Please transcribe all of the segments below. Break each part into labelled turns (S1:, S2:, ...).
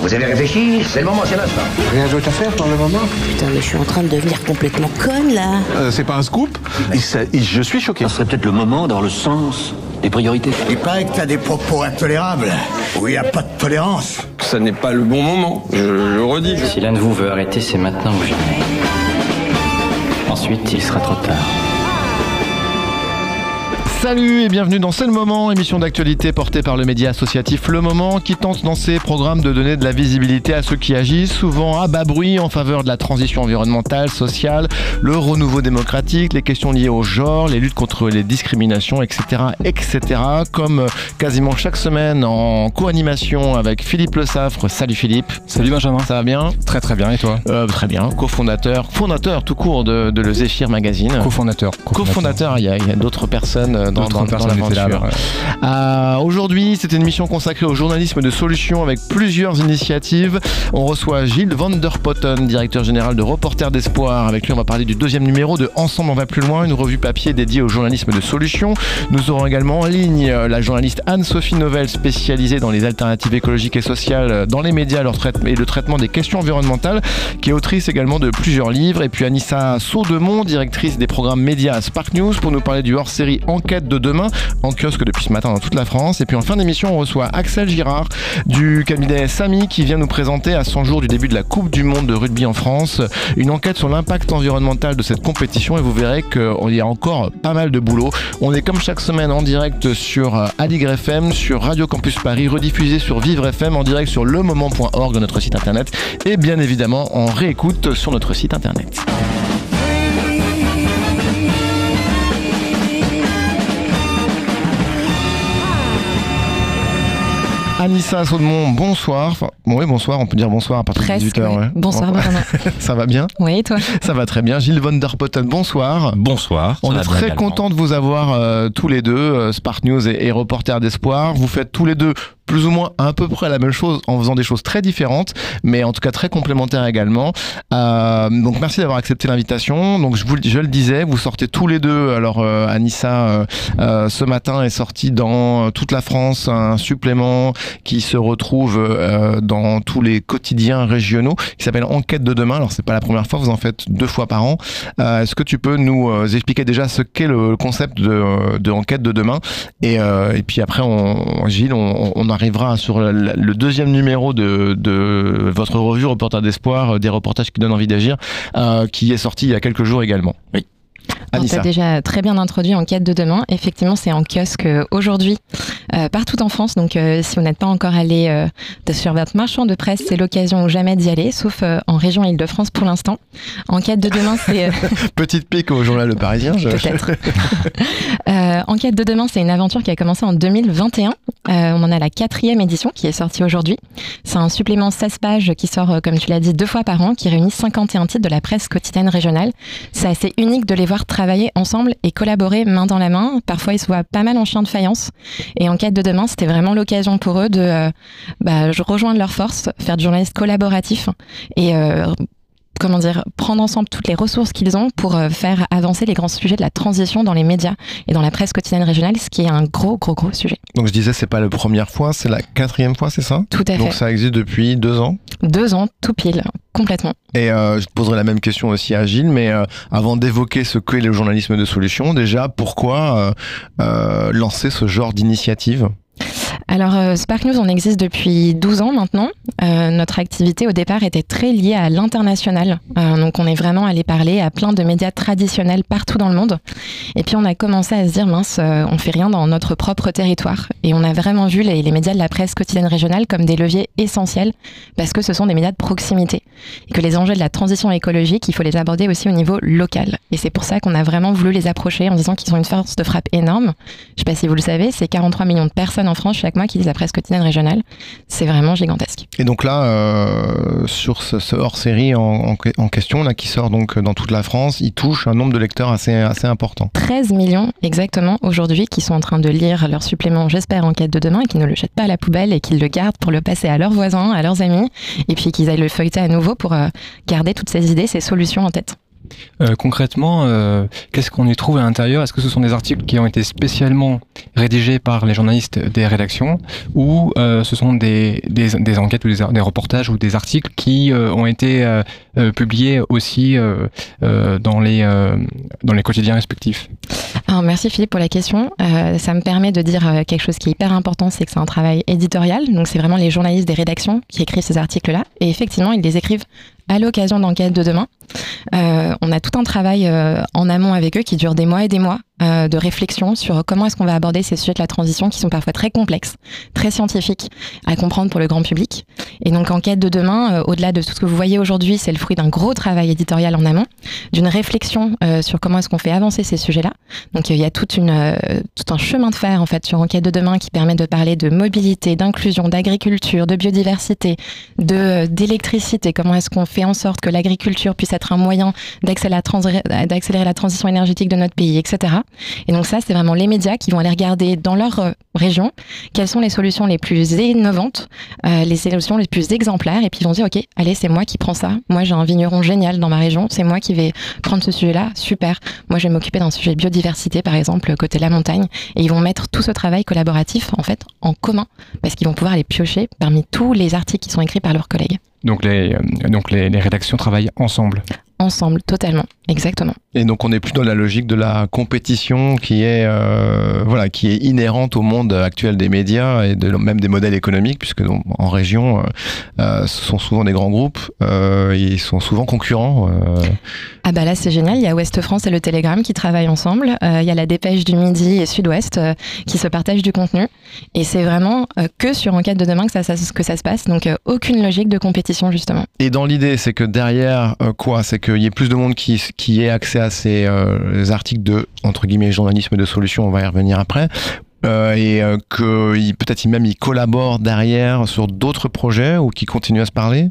S1: vous avez réfléchi C'est le moment, c'est l'instant.
S2: Rien d'autre à faire pour le moment
S3: Putain, mais je suis en train de devenir complètement conne là.
S2: Euh, C'est pas un scoop Il s'a- il- Je suis choqué.
S4: Ça serait peut-être le moment dans le sens des priorités.
S5: Il paraît que t'as des propos intolérables, où il n'y a pas de tolérance.
S6: Ça n'est pas le bon moment, je le redis.
S4: Si l'un de vous veut arrêter, c'est maintenant ou jamais. Ensuite, il sera trop tard.
S7: Salut et bienvenue dans C'est le moment, émission d'actualité portée par le média associatif Le Moment qui tente dans ses programmes de donner de la visibilité à ceux qui agissent, souvent à bas bruit en faveur de la transition environnementale, sociale, le renouveau démocratique, les questions liées au genre, les luttes contre les discriminations, etc. etc. Comme euh, quasiment chaque semaine en co-animation avec Philippe Le Saffre. Salut Philippe.
S8: Salut Benjamin.
S7: Ça va bien?
S8: Très très bien et toi?
S7: Euh, Très bien, cofondateur, fondateur tout court de, de Le Zéphyr Magazine.
S8: Co-fondateur.
S7: Co-fondateur, il y a, il y a d'autres personnes euh, dans, dans, dans
S8: là,
S7: l'aventure. Euh, Aujourd'hui, c'est une émission consacrée au journalisme de solutions avec plusieurs initiatives. On reçoit Gilles Van der Potten, directeur général de Reporters d'Espoir. Avec lui, on va parler du deuxième numéro de Ensemble, on va plus loin, une revue papier dédiée au journalisme de solutions. Nous aurons également en ligne euh, la journaliste Anne-Sophie Novelle, spécialisée dans les alternatives écologiques et sociales euh, dans les médias leur et le traitement des questions environnementales, qui est autrice également de plusieurs livres. Et puis Anissa Saudemont, directrice des programmes médias à Spark News, pour nous parler du hors-série Enquête de demain, en kiosque depuis ce matin dans toute la France. Et puis en fin d'émission, on reçoit Axel Girard du cabinet Samy qui vient nous présenter à 100 jours du début de la Coupe du Monde de rugby en France une enquête sur l'impact environnemental de cette compétition et vous verrez qu'il y a encore pas mal de boulot. On est comme chaque semaine en direct sur euh, Aligre FM, sur Radio Campus Paris, rediffusé sur Vivre FM, en direct sur lemoment.org, notre site internet et bien évidemment en réécoute sur notre site internet. Anissa Saudemont, bonsoir. Enfin, bon, oui, bonsoir, on peut dire bonsoir à partir
S9: Presque,
S7: de 18h.
S9: ouais. Bonsoir, Benjamin.
S7: Ça va bien
S9: Oui, et toi
S7: Ça va très bien. Gilles Von der Potten, bonsoir.
S8: Bonsoir.
S7: On est très content de vous avoir euh, tous les deux, euh, Spark News et, et Reporter d'Espoir. Vous faites tous les deux plus ou moins à peu près la même chose en faisant des choses très différentes, mais en tout cas très complémentaires également. Euh, donc merci d'avoir accepté l'invitation. Donc je vous je le disais, vous sortez tous les deux. Alors euh, Anissa euh, euh, ce matin est sorti dans toute la France un supplément qui se retrouve euh, dans tous les quotidiens régionaux qui s'appelle Enquête de demain. Alors c'est pas la première fois, vous en faites deux fois par an. Euh, Est-ce que tu peux nous euh, expliquer déjà ce qu'est le concept de, de Enquête de demain? Et, euh, et puis après, on, Gilles, on, on arrivera sur le, deuxième numéro de, votre revue Reporter d'Espoir, euh, des reportages qui donnent envie d'agir, euh, qui est sorti il y a quelques jours également.
S9: Tu as déjà très bien introduit Enquête de demain. Effectivement, c'est en kiosque euh, aujourd'hui, euh, partout en France. Donc, euh, si vous n'êtes pas encore allé euh, sur votre marchand de presse, c'est l'occasion ou jamais d'y aller, sauf en région Île-de-France pour l'instant. Enquête de demain, c'est
S7: Petite pique au journal Le Parisien. je-
S9: peut-être. Enquête de demain, c'est une aventure qui a commencé en 2021. Euh, on en a la quatrième édition qui est sortie aujourd'hui. C'est un supplément 16 pages qui sort, comme tu l'as dit, deux fois par an, qui réunit 51 titres de la presse quotidienne régionale. C'est assez unique de les voir travailler ensemble et collaborer main dans la main. Parfois, ils se voient pas mal en chien de faïence. Et Enquête de demain, c'était vraiment l'occasion pour eux de euh, bah, rejoindre leurs forces, faire du journaliste collaboratif et euh, comment dire, prendre ensemble toutes les ressources qu'ils ont pour euh, faire avancer les grands sujets de la transition dans les médias et dans la presse quotidienne régionale, ce qui est un gros, gros, gros sujet.
S7: Donc je disais, c'est pas la première fois, c'est la quatrième fois, c'est ça?
S9: Tout à
S7: Donc
S9: fait.
S7: ça existe depuis deux ans?
S9: Deux ans, tout pile, complètement.
S7: Et euh, je te poserai la même question aussi à Gilles, mais euh, avant d'évoquer ce qu'est le journalisme de solution, déjà, pourquoi euh, lancer ce genre d'initiative?
S9: Alors, euh, Spark News, on existe depuis 12 ans maintenant. Euh, notre activité, au départ, était très liée à l'international. Euh, donc, on est vraiment allé parler à plein de médias traditionnels partout dans le monde. Et puis, on a commencé à se dire, mince, on fait rien dans notre propre territoire. Et on a vraiment vu les, médias de la presse quotidienne régionale comme des leviers essentiels parce que ce sont des médias de proximité. Et que les enjeux de la transition écologique, il faut les aborder aussi au niveau local. Et c'est pour ça qu'on a vraiment voulu les approcher en disant qu'ils ont une force de frappe énorme. Je sais pas si vous le savez, c'est 43 millions de personnes en France mois qui lisent la presse quotidienne régionale. C'est vraiment gigantesque.
S7: Et donc là, euh, sur ce, ce hors-série en, en- en question, là, qui sort donc dans toute la France, il touche un nombre de lecteurs assez, assez important.
S9: 13 millions exactement aujourd'hui qui sont en train de lire leur supplément, j'espère, en quête de demain et qui ne le jettent pas à la poubelle et qu'ils le gardent pour le passer à leurs voisins, à leurs amis et puis qu'ils aillent le feuilleter à nouveau pour euh, garder toutes ces idées, ces solutions en tête.
S8: Euh, concrètement, euh, qu'est-ce qu'on y trouve à l'intérieur? Est-ce que ce sont des articles qui ont été spécialement rédigés par les journalistes des rédactions ou euh, ce sont des, enquêtes ou des, des, reportages ou des articles qui ont été publiés aussi dans, les, dans les quotidiens respectifs?
S9: Alors, Merci Philippe pour la question. ça me permet de dire quelque chose qui est hyper important, c'est que c'est un travail éditorial. Donc c'est vraiment les journalistes des rédactions qui écrivent ces articles-là. Et effectivement, ils les écrivent à l'occasion d'enquêtes de demain. Euh, on a tout un travail euh, en amont avec eux qui dure des mois et des mois de réflexion sur comment est-ce qu'on va aborder ces sujets de la transition qui sont parfois très complexes, très scientifiques à comprendre pour le grand public. Et donc Enquête de demain, euh, au-delà de tout ce que vous voyez aujourd'hui, c'est le fruit d'un gros travail éditorial en amont, d'une réflexion euh, sur comment est-ce qu'on fait avancer ces sujets-là. Donc il y a toute une, tout un chemin de fer en fait sur Enquête de demain qui permet de parler de mobilité, d'inclusion, d'agriculture, de biodiversité, de d'électricité. Comment est-ce qu'on fait en sorte que l'agriculture puisse être un moyen d'accélérer la transition énergétique de notre pays, etc. Et donc ça, c'est vraiment les médias qui vont aller regarder dans leur euh, région quelles sont les solutions les plus innovantes, euh, les solutions les plus exemplaires, et puis ils vont dire, OK, allez, c'est moi qui prends ça. Moi, j'ai un vigneron génial dans ma région, c'est moi qui vais prendre ce sujet-là, super. Moi, je vais m'occuper d'un sujet de biodiversité, par exemple, côté la montagne, et ils vont mettre tout ce travail collaboratif, en fait, en commun, parce qu'ils vont pouvoir les piocher parmi tous les articles qui sont écrits par leurs collègues.
S8: Donc les, euh, donc les rédactions travaillent ensemble
S9: ensemble, totalement, exactement.
S7: Et donc on n'est plus dans la logique de la compétition qui est euh, voilà qui est inhérente au monde actuel des médias et de, même des modèles économiques puisque donc, en région euh, euh, ce sont souvent des grands groupes, euh, ils sont souvent concurrents.
S9: Ah bah là c'est génial, il y a Ouest France et le Télégramme qui travaillent ensemble, il y a la Dépêche du Midi et Sud-Ouest qui se partagent du contenu et c'est vraiment que sur Enquête de demain que ça, ça, que ça se passe, donc aucune logique de compétition justement.
S7: Et dans l'idée c'est que derrière quoi, c'est que qu'il y ait plus de monde qui, qui ait accès à ces euh, articles de, entre guillemets, journalisme de solution, on va y revenir après, euh, et euh, que peut-être même ils collaborent derrière sur d'autres projets ou qui continuent à se parler?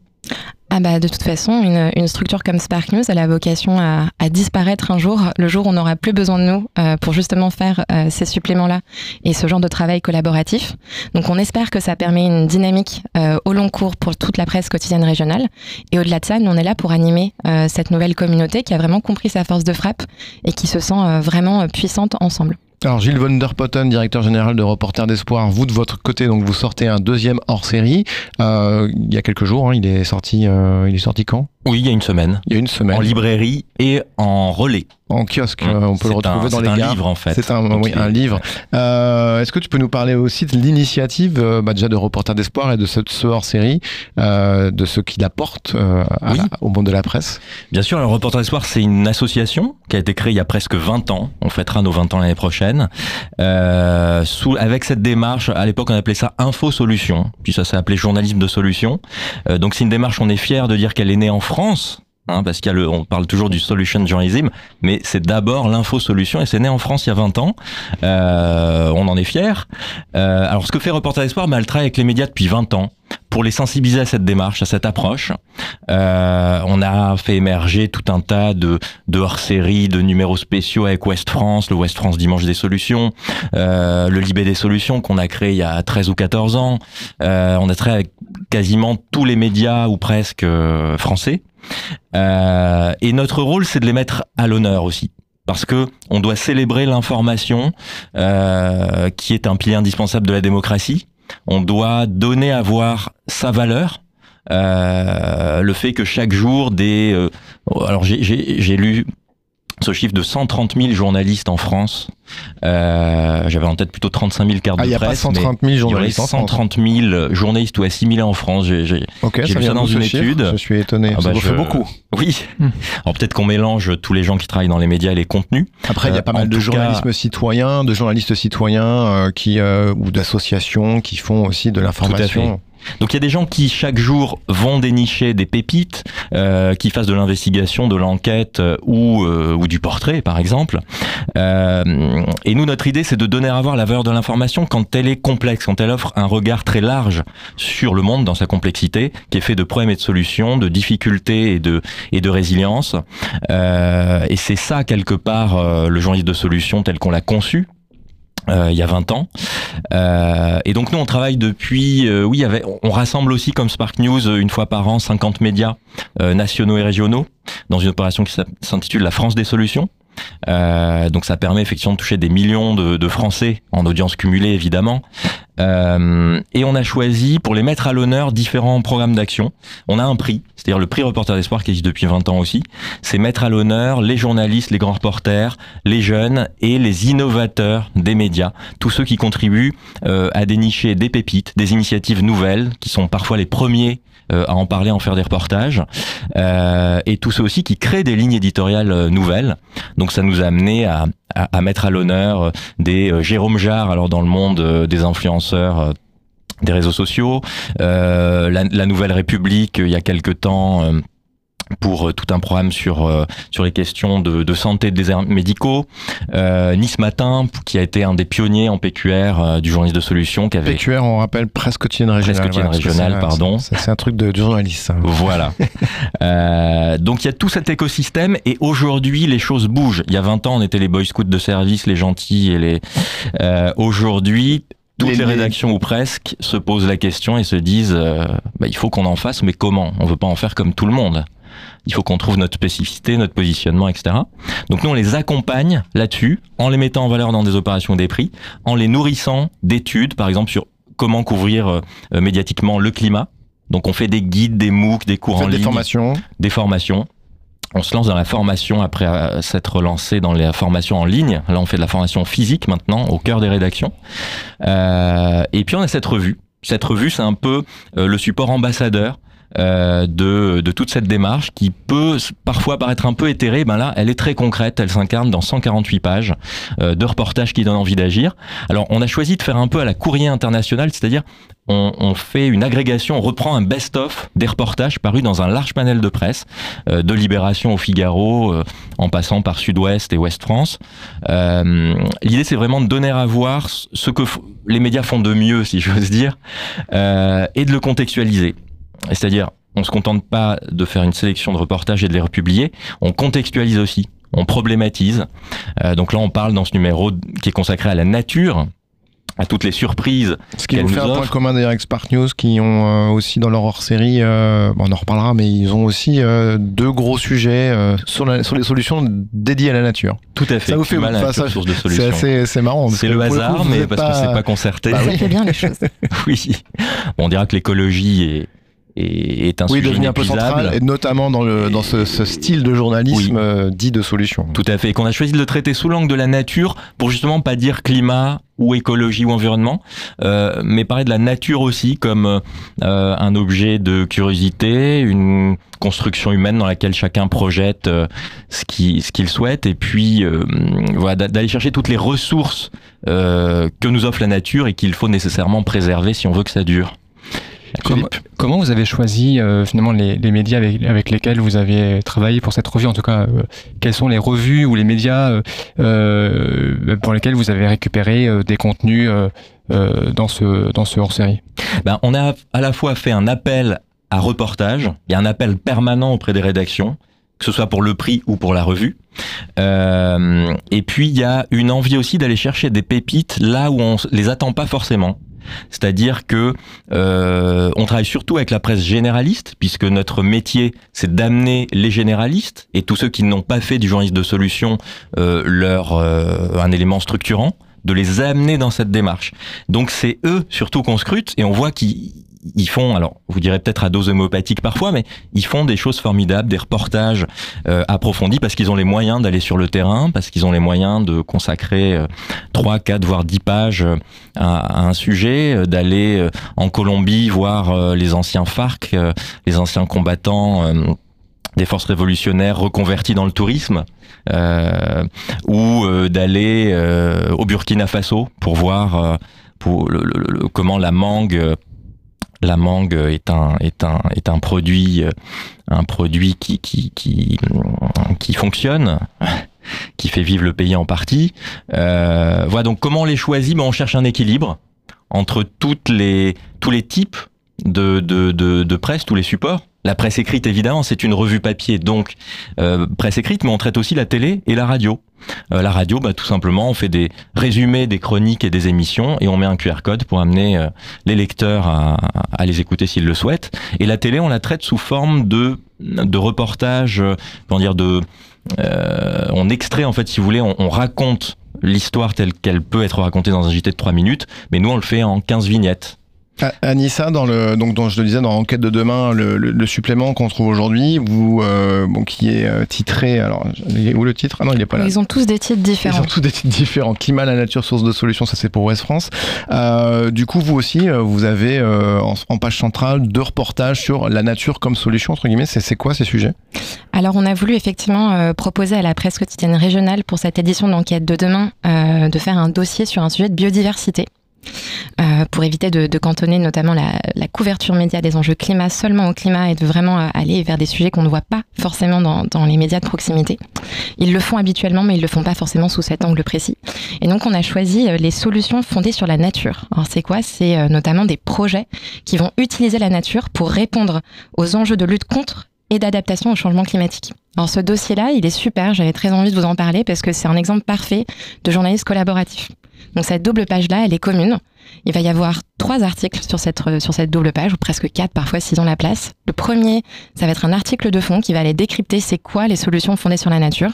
S9: Ah bah de toute façon, une, une, structure comme Spark News, elle a vocation à, à, disparaître un jour, le jour où on n'aura plus besoin de nous euh, pour justement faire euh, ces suppléments-là et ce genre de travail collaboratif. Donc on espère que ça permet une dynamique euh, au long cours pour toute la presse quotidienne régionale. Et au-delà de ça, nous on est là pour animer euh, cette nouvelle communauté qui a vraiment compris sa force de frappe et qui se sent euh, vraiment puissante ensemble.
S7: Alors Gilles von der Potten, directeur général de Reporter d'Espoir, vous de votre côté, donc vous sortez un deuxième hors-série. Euh, il y a quelques jours, hein, il est sorti. Euh, il est sorti quand?
S10: Oui, il y a une semaine.
S7: Il y a une semaine.
S10: En librairie et en relais.
S7: En kiosque, mmh. on peut le retrouver
S10: un,
S7: dans les
S10: gares.
S7: C'est
S10: un livre en fait.
S7: C'est un, oui, un livre. Euh, Est-ce que tu peux nous parler aussi de l'initiative, euh, bah, déjà de Reporter d'Espoir et de ce, ce hors-série, euh, de ce qu'il apporte euh, à,
S10: oui.
S7: au monde de la presse?
S10: Bien sûr, le Reporter d'Espoir, c'est une association qui a été créée il y a presque 20 ans. On fêtera nos 20 ans l'année prochaine. Euh, sous, avec cette démarche, à l'époque on appelait ça Info Solution, puis ça s'est appelé Journalisme de Solution. Euh, donc c'est une démarche, on est fier de dire qu'elle est née en France, Hein, parce qu'il on parle toujours du solution journalism, mais c'est d'abord l'info solution et c'est né en France il y a 20 ans. Euh, on en est fier. Euh, alors ce que fait Reporter d'Espoir, bah, elle travaille avec les médias depuis 20 ans pour les sensibiliser à cette démarche, à cette approche. Euh, on a fait émerger tout un tas de, de hors-séries, de numéros spéciaux avec Ouest France, le Ouest France Dimanche des Solutions, euh, le Libé des Solutions qu'on a créé il y a 13 ou 14 ans. Euh, on a travaillé avec quasiment tous les médias ou presque euh, français. Euh, et notre rôle, c'est de les mettre à l'honneur aussi. Parce que on doit célébrer l'information, euh, qui est un pilier indispensable de la démocratie. On doit donner à voir sa valeur. Euh, le fait que chaque jour des, alors j'ai lu ce chiffre de 130 000 journalistes en France. Euh, J'avais en tête plutôt 35 000 cartes
S7: ah,
S10: de
S7: y a
S10: presse.
S7: Pas 130 000 journalistes
S10: il y aurait 130 000 journalistes ou assimilés en France. J'ai
S7: okay,
S10: vu ça dans une
S7: chiffre,
S10: étude.
S7: Je suis étonné.
S10: Ah
S7: ça
S10: bah
S7: vous
S10: je...
S7: fait beaucoup.
S10: Oui. Hmm. Alors peut-être qu'on mélange tous les gens qui travaillent dans les médias et les contenus.
S7: Après, il y a pas
S10: euh,
S7: mal de journalisme cas... citoyen, de journalistes citoyens euh, qui euh, ou d'associations qui font aussi de l'information.
S10: Donc il y a des gens qui chaque jour vont dénicher des pépites, euh, qui fassent de l'investigation, de l'enquête euh, ou, euh, ou du portrait par exemple. Euh, et nous notre idée c'est de donner à voir la valeur de l'information quand elle est complexe, quand elle offre un regard très large sur le monde dans sa complexité, qui est fait de problèmes et de solutions, de difficultés et de, et de résilience. Euh, et c'est ça quelque part le journaliste de solution tel qu'on l'a conçu il y a 20 ans. Euh, et donc nous, on travaille depuis... euh, oui, on rassemble aussi comme Spark News euh, une fois par an 50 médias euh, nationaux et régionaux dans une opération qui s'intitule La France des solutions. Euh, donc ça permet effectivement de toucher des millions de, Français en audience cumulée évidemment. Euh, et on a choisi pour les mettre à l'honneur différents programmes d'action. On a un prix, c'est-à-dire le prix Reporter d'Espoir qui existe depuis 20 ans aussi. C'est mettre à l'honneur les journalistes, les grands reporters, les jeunes et les innovateurs des médias. Tous ceux qui contribuent euh, à dénicher des pépites, des initiatives nouvelles, qui sont parfois les premiers à en parler, à en faire des reportages, euh, et tous ceux aussi qui créent des lignes éditoriales euh, nouvelles. Donc ça nous a amené à, à, à mettre à l'honneur euh, des euh, Jérôme Jarre, alors dans le monde euh, des influenceurs. euh, des réseaux sociaux, euh, la, la Nouvelle République euh, il y a quelque temps euh, pour euh, tout un programme sur euh, sur les questions de, de santé des déserts médicaux. Euh, nice Matin qui a été un des pionniers en PQR euh, du journaliste de solution qui avait
S7: PQR, on rappelle presque quotidienne régionale.
S10: Presque quotidienne régionale, pardon.
S7: C'est c'est un truc de, de journaliste. ça.
S10: Voilà. Euh, donc il y a tout cet écosystème et aujourd'hui les choses bougent. Il y a 20 ans on était les boy scouts de service, les gentils et les. Euh, aujourd'hui toutes
S7: Les-
S10: les,
S7: les-
S10: rédactions ou presque se posent la question et se disent euh, bah, il faut qu'on en fasse mais comment? On veut pas en faire comme tout le monde. Il faut qu'on trouve notre spécificité, notre positionnement, etc. Donc nous, on les accompagne là-dessus, en les mettant en valeur dans des opérations des prix, en les nourrissant d'études, par exemple sur comment couvrir euh, médiatiquement le climat. Donc on fait des guides, des MOOC, des cours en
S7: faites des
S10: ligne,
S7: formations.
S10: des formations. On se lance dans la formation après euh, s'être lancé dans les formations en ligne. Là, on fait de la formation physique maintenant, au cœur des rédactions. Euh, et puis on a cette revue. Cette revue, c'est un peu le support ambassadeur de, de toute cette démarche qui peut parfois paraître un peu éthérée. Ben là, elle est très concrète. Elle s'incarne dans 148 pages euh, de reportages qui donnent envie d'agir. Alors, on a choisi de faire un peu à la courrier international, c'est-à-dire on, fait une agrégation, on reprend un best-of des reportages parus dans un large panel de presse, euh, de Libération au Figaro, euh, en passant par Sud-Ouest et Ouest France. Euh, L'idée, c'est vraiment de donner à voir ce que les médias font de mieux, si j'ose dire, euh, et de le contextualiser. C'est-à-dire, on se contente pas de faire une sélection de reportages et de les republier, on contextualise aussi, on problématise. Euh, donc là, on parle dans ce numéro qui est consacré à la nature, à toutes les surprises
S7: Ce qui vous fait
S10: nous
S7: un point commun d'ailleurs avec Spark News qui ont euh, aussi dans leur hors-série, euh, bon, on en reparlera, mais ils ont aussi euh, deux gros sujets euh, sur, la- sur les solutions dédiées à la nature.
S10: Tout à fait.
S7: Ça vous fait
S10: mal à
S7: enfin,
S10: la
S7: ça-
S10: source de
S7: C'est
S10: solution.
S7: assez, c'est marrant.
S10: C'est
S7: que
S10: le
S7: coup,
S10: hasard,
S7: vous
S10: mais parce qu'on s'est pas concerté.
S7: Bah
S9: Ça
S7: oui.
S9: fait bien les choses.
S10: oui. Bon, on dira que l'écologie est, est, un
S7: Oui,
S10: sujet
S7: devenu un peu central, et notamment dans, le, dans ce, ce style de journalisme
S10: Oui.
S7: euh, dit de solution.
S10: Tout à fait. Et qu'on a choisi de le traiter sous l'angle de la nature pour justement pas dire climat ou écologie ou environnement, euh, mais parler de la nature aussi comme euh, un objet de curiosité, une construction humaine dans laquelle chacun projette euh, ce qu'il ce qu'il souhaite, et puis euh, voilà d'a- d'aller chercher toutes les ressources euh, que nous offre la nature et qu'il faut nécessairement préserver si on veut que ça dure.
S8: Comment, comment vous avez choisi euh, finalement les, les médias avec, avec lesquels vous avez travaillé pour cette revue? En tout cas, euh, quelles sont les revues ou les médias euh, pour lesquels vous avez récupéré des contenus dans ce, dans ce hors-série?
S10: Ben, on a à la fois fait un appel à reportage, il y a un appel permanent auprès des rédactions, que ce soit pour le prix ou pour la revue. Et puis il y a une envie aussi d'aller chercher des pépites là où on s- les attend pas forcément. C'est-à-dire que euh, on travaille surtout avec la presse généraliste, puisque notre métier c'est d'amener les généralistes et tous ceux qui n'ont pas fait du journalisme de solution euh, leur euh, un élément structurant, de les amener dans cette démarche. Donc c'est eux surtout qu'on scrute et on voit qu'ils ils font, alors vous direz peut-être à dose homéopathique parfois, mais ils font des choses formidables, des reportages euh, approfondis parce qu'ils ont les moyens d'aller sur le terrain, parce qu'ils ont les moyens de consacrer euh, 3, 4, voire 10 pages euh, à, à un sujet, euh, d'aller euh, en Colombie voir les anciens FARC, les anciens combattants. Des forces révolutionnaires reconvertis dans le tourisme, euh, ou euh, d'aller euh, au Burkina Faso pour voir comment la mangue la mangue est un est un est un produit un produit qui qui qui fonctionne qui fait vivre le pays en partie. Voilà donc comment on les choisit? Ben, on cherche un équilibre entre toutes les tous les types de de, de presse tous les supports La presse écrite, évidemment, c'est une revue papier, donc euh, presse écrite, mais on traite aussi la télé et la radio. Euh, la radio, bah, tout simplement, on fait des résumés des chroniques et des émissions et on met un QR code pour amener euh, les lecteurs à, les écouter s'ils le souhaitent. Et la télé, on la traite sous forme de, de reportages, euh, comment dire, de, euh, on extrait en fait, si vous voulez, on, on raconte l'histoire telle qu'elle peut être racontée dans un JT de 3 minutes, mais nous on le fait en 15 vignettes.
S7: Anissa, dans le donc dont je le disais dans Enquête de demain, le, le, le supplément qu'on trouve aujourd'hui, vous euh, bon qui est euh, titré. Alors, où le titre? Ah non, il est pas là.
S9: Ils ont tous des titres
S7: Ils
S9: différents.
S7: ont tous des titres différents. Climat, la nature, source de solutions, ça c'est pour Ouest France. Euh, du coup, vous aussi, euh, vous avez euh, en, en page centrale deux reportages sur la nature comme solution entre guillemets. C'est c'est quoi ces sujets?
S9: Alors, on a voulu effectivement euh, proposer à la presse quotidienne régionale pour cette édition d'enquête de demain euh, de faire un dossier sur un sujet de biodiversité. Euh, pour éviter de, cantonner notamment la, couverture média des enjeux climat seulement au climat et de vraiment euh, aller vers des sujets qu'on ne voit pas forcément dans, dans, les médias de proximité. Ils le font habituellement, mais ils le font pas forcément sous cet angle précis. Et donc, on a choisi euh, les solutions fondées sur la nature. Alors, c'est quoi? C'est notamment des projets qui vont utiliser la nature pour répondre aux enjeux de lutte contre et d'adaptation au changement climatique. Alors ce dossier-là, il est super, j'avais très envie de vous en parler parce que c'est un exemple parfait de journalisme collaboratif. Donc cette double page-là, elle est commune. Il va y avoir trois articles sur cette, sur cette double page, ou presque quatre parfois s'ils ont la place. Le premier, ça va être un article de fond qui va aller décrypter c'est quoi les solutions fondées sur la nature.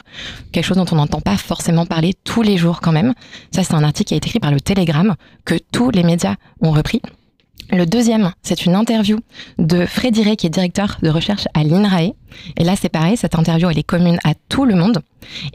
S9: Quelque chose dont on n'entend pas forcément parler tous les jours quand même. Ça, c'est un article qui a été écrit par le Télégramme, que tous les médias ont repris. Le deuxième, c'est une interview de Ray, qui est directeur de recherche à l'INRAE. Et là, c'est pareil, cette interview, elle est commune à tout le monde.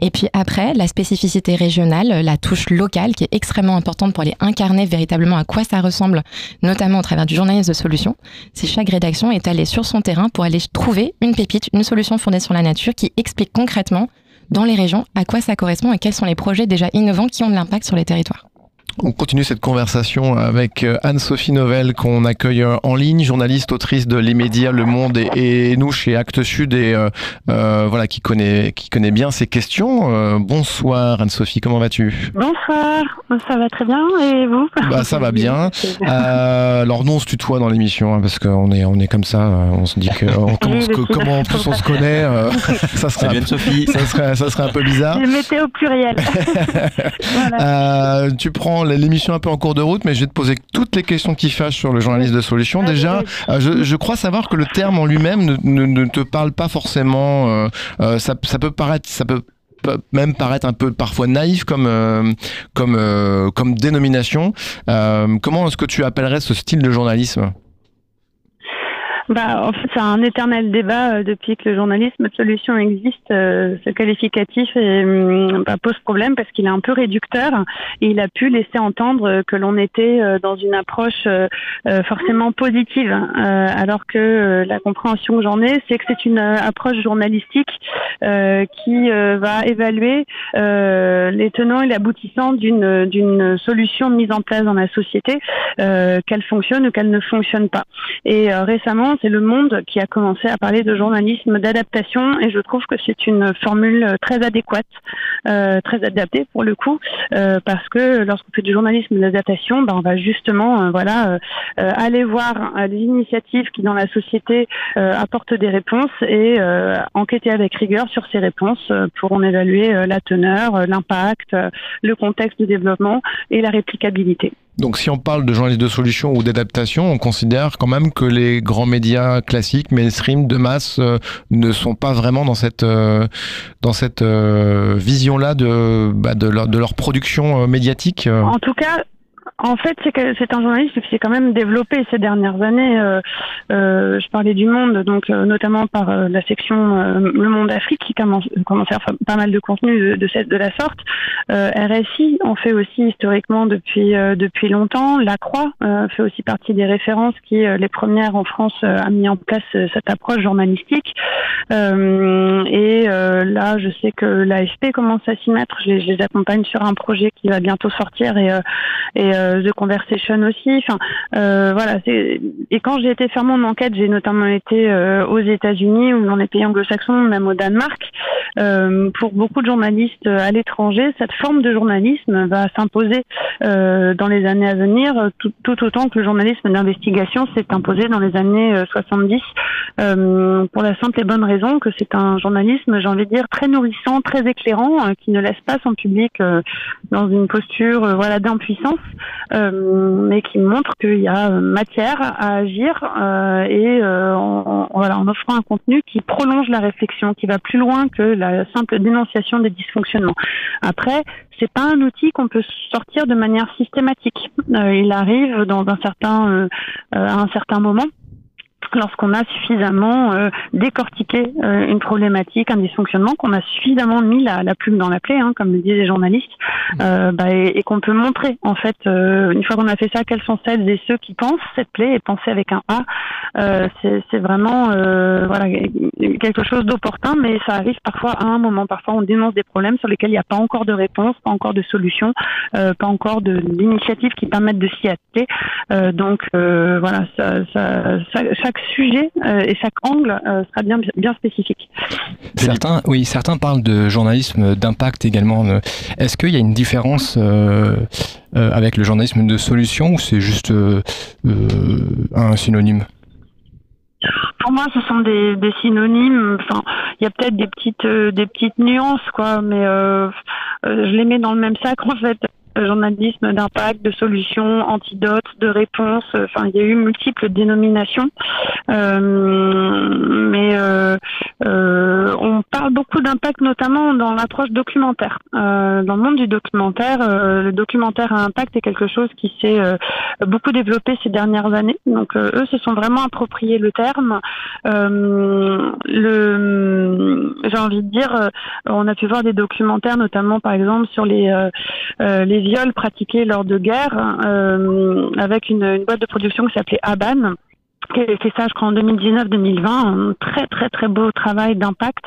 S9: Et puis après, la spécificité régionale, la touche locale, qui est extrêmement importante pour aller incarner véritablement à quoi ça ressemble, notamment au travers du journalisme de solution. C'est chaque rédaction est allée sur son terrain pour aller trouver une pépite, une solution fondée sur la nature qui explique concrètement dans les régions à quoi ça correspond et quels sont les projets déjà innovants qui ont de l'impact sur les territoires.
S7: On continue cette conversation avec euh, Anne-Sophie Novelle qu'on accueille euh, en ligne, journaliste, autrice de Les Médias, Le Monde et, et nous chez Actes Sud et euh, euh, voilà qui connaît qui connaît bien ces questions. Euh, bonsoir Anne-Sophie, comment vas-tu?
S11: Bonsoir, ça va très bien et vous?
S7: Bah ça va bien. Euh, alors nous on se tutoie dans l'émission hein, parce qu'on est on est comme ça, on se dit que on que, comment en plus on se connaît, ça serait
S10: bien Sophie,
S7: ça serait ça serait un peu bizarre.
S11: Je mettais au pluriel.
S7: voilà. tu prends l'émission un peu en cours de route, mais je vais te poser toutes les questions qui fâchent sur le journaliste de solution. Déjà, euh, je, je, crois savoir que le terme en lui-même ne, ne, ne, te parle pas forcément. Euh, euh, ça, ça, peut paraître, ça peut même paraître un peu parfois naïf comme euh, comme comme dénomination. comment est-ce que tu appellerais ce style de journalisme?
S11: Bah, en fait, c'est un éternel débat euh, depuis que le journalisme de solution existe. Euh, ce qualificatif est, hum, bah, pose problème parce qu'il est un peu réducteur et il a pu laisser entendre que l'on était euh, dans une approche euh, forcément positive, euh, alors que la compréhension que j'en ai, c'est que c'est une approche journalistique qui va évaluer les tenants et l'aboutissant d'une d'une solution mise en place dans la société, qu'elle fonctionne ou qu'elle ne fonctionne pas. Et récemment, c'est Le Monde qui a commencé à parler de journalisme d'adaptation et je trouve que c'est une formule très adéquate, euh, très adaptée pour le coup, euh, parce que lorsqu'on fait du journalisme d'adaptation, ben, on va justement euh, voilà aller voir les initiatives qui dans la société apportent des réponses et enquêter avec rigueur sur ces réponses pour en évaluer la teneur, l'impact, le contexte de développement et la réplicabilité.
S7: Donc si on parle de journalisme de solution ou d'adaptation, on considère quand même que les grands médias classiques, mainstream, de masse, euh, ne sont pas vraiment dans cette, euh, dans cette euh, vision-là de, bah, de, leur, de leur production médiatique.
S11: En tout cas, en fait, c'est un journaliste qui s'est quand même développé ces dernières années. Euh, euh, je parlais du Monde, donc euh, notamment par la section Le Monde Afrique qui commence, commence à faire pas mal de contenu de, cette, de la sorte. RSI en fait aussi historiquement depuis depuis longtemps. La Croix fait aussi partie des références qui les premières en France a mis en place cette approche journalistique. et là, je sais que l'AFP commence à s'y mettre. Je, les accompagne sur un projet qui va bientôt sortir et, The Conversation aussi. Enfin, euh, voilà. Et quand j'ai été faire mon enquête, j'ai notamment été aux États-Unis ou dans les pays anglo-saxons, même au Danemark. pour beaucoup de journalistes à l'étranger, cette forme de journalisme va s'imposer dans les années à venir, tout, autant que le journalisme d'investigation s'est imposé dans les années 70, pour la simple et bonne raison que c'est un journalisme, j'ai envie de dire, très nourrissant, très éclairant, qui ne laisse pas son public dans une posture euh, voilà d'impuissance, euh, mais qui montre qu'il y a euh, matière à agir et en, voilà en offrant un contenu qui prolonge la réflexion, qui va plus loin que la simple dénonciation des dysfonctionnements. Après, c'est pas un outil qu'on peut sortir de manière systématique. il arrive dans un certain à un certain moment lorsqu'on a suffisamment euh, décortiqué euh, une problématique, un dysfonctionnement, qu'on a suffisamment mis la, la plume dans la plaie, hein, comme le disent les journalistes, euh, bah, et, et qu'on peut montrer, en fait, une fois qu'on a fait ça, quels sont celles et ceux qui pensent cette plaie, et penser avec un A, c'est vraiment voilà quelque chose d'opportun, mais ça arrive parfois à un moment. Parfois, on dénonce des problèmes sur lesquels il n'y a pas encore de réponse, pas encore de solution, pas encore d'initiatives qui permettent de s'y atteler. donc, voilà, ça, ça, ça, chaque sujet euh, et chaque angle euh, sera bien, bien spécifique.
S8: Certains, oui, certains parlent de journalisme d'impact également. Est-ce qu'il y a une différence euh, avec le journalisme de solution ou c'est juste un synonyme?
S11: Pour moi, ce sont des, des synonymes. Enfin, il y a peut-être des petites, des petites nuances, quoi, mais je les mets dans le même sac en fait journalisme d'impact, de solutions, antidotes, de réponses. Enfin, il y a eu multiples dénominations. Euh, mais euh, euh, on parle beaucoup d'impact, notamment dans l'approche documentaire. dans le monde du documentaire, le documentaire à impact est quelque chose qui s'est beaucoup développé ces dernières années. Donc, eux se sont vraiment appropriés le terme. le, j'ai envie de dire, on a pu voir des documentaires, notamment par exemple sur les les viols pratiqués lors de guerres euh, avec une, boîte de production qui s'appelait Aban qui avait fait ça, je crois, en 2019-2020, un très très très beau travail d'impact.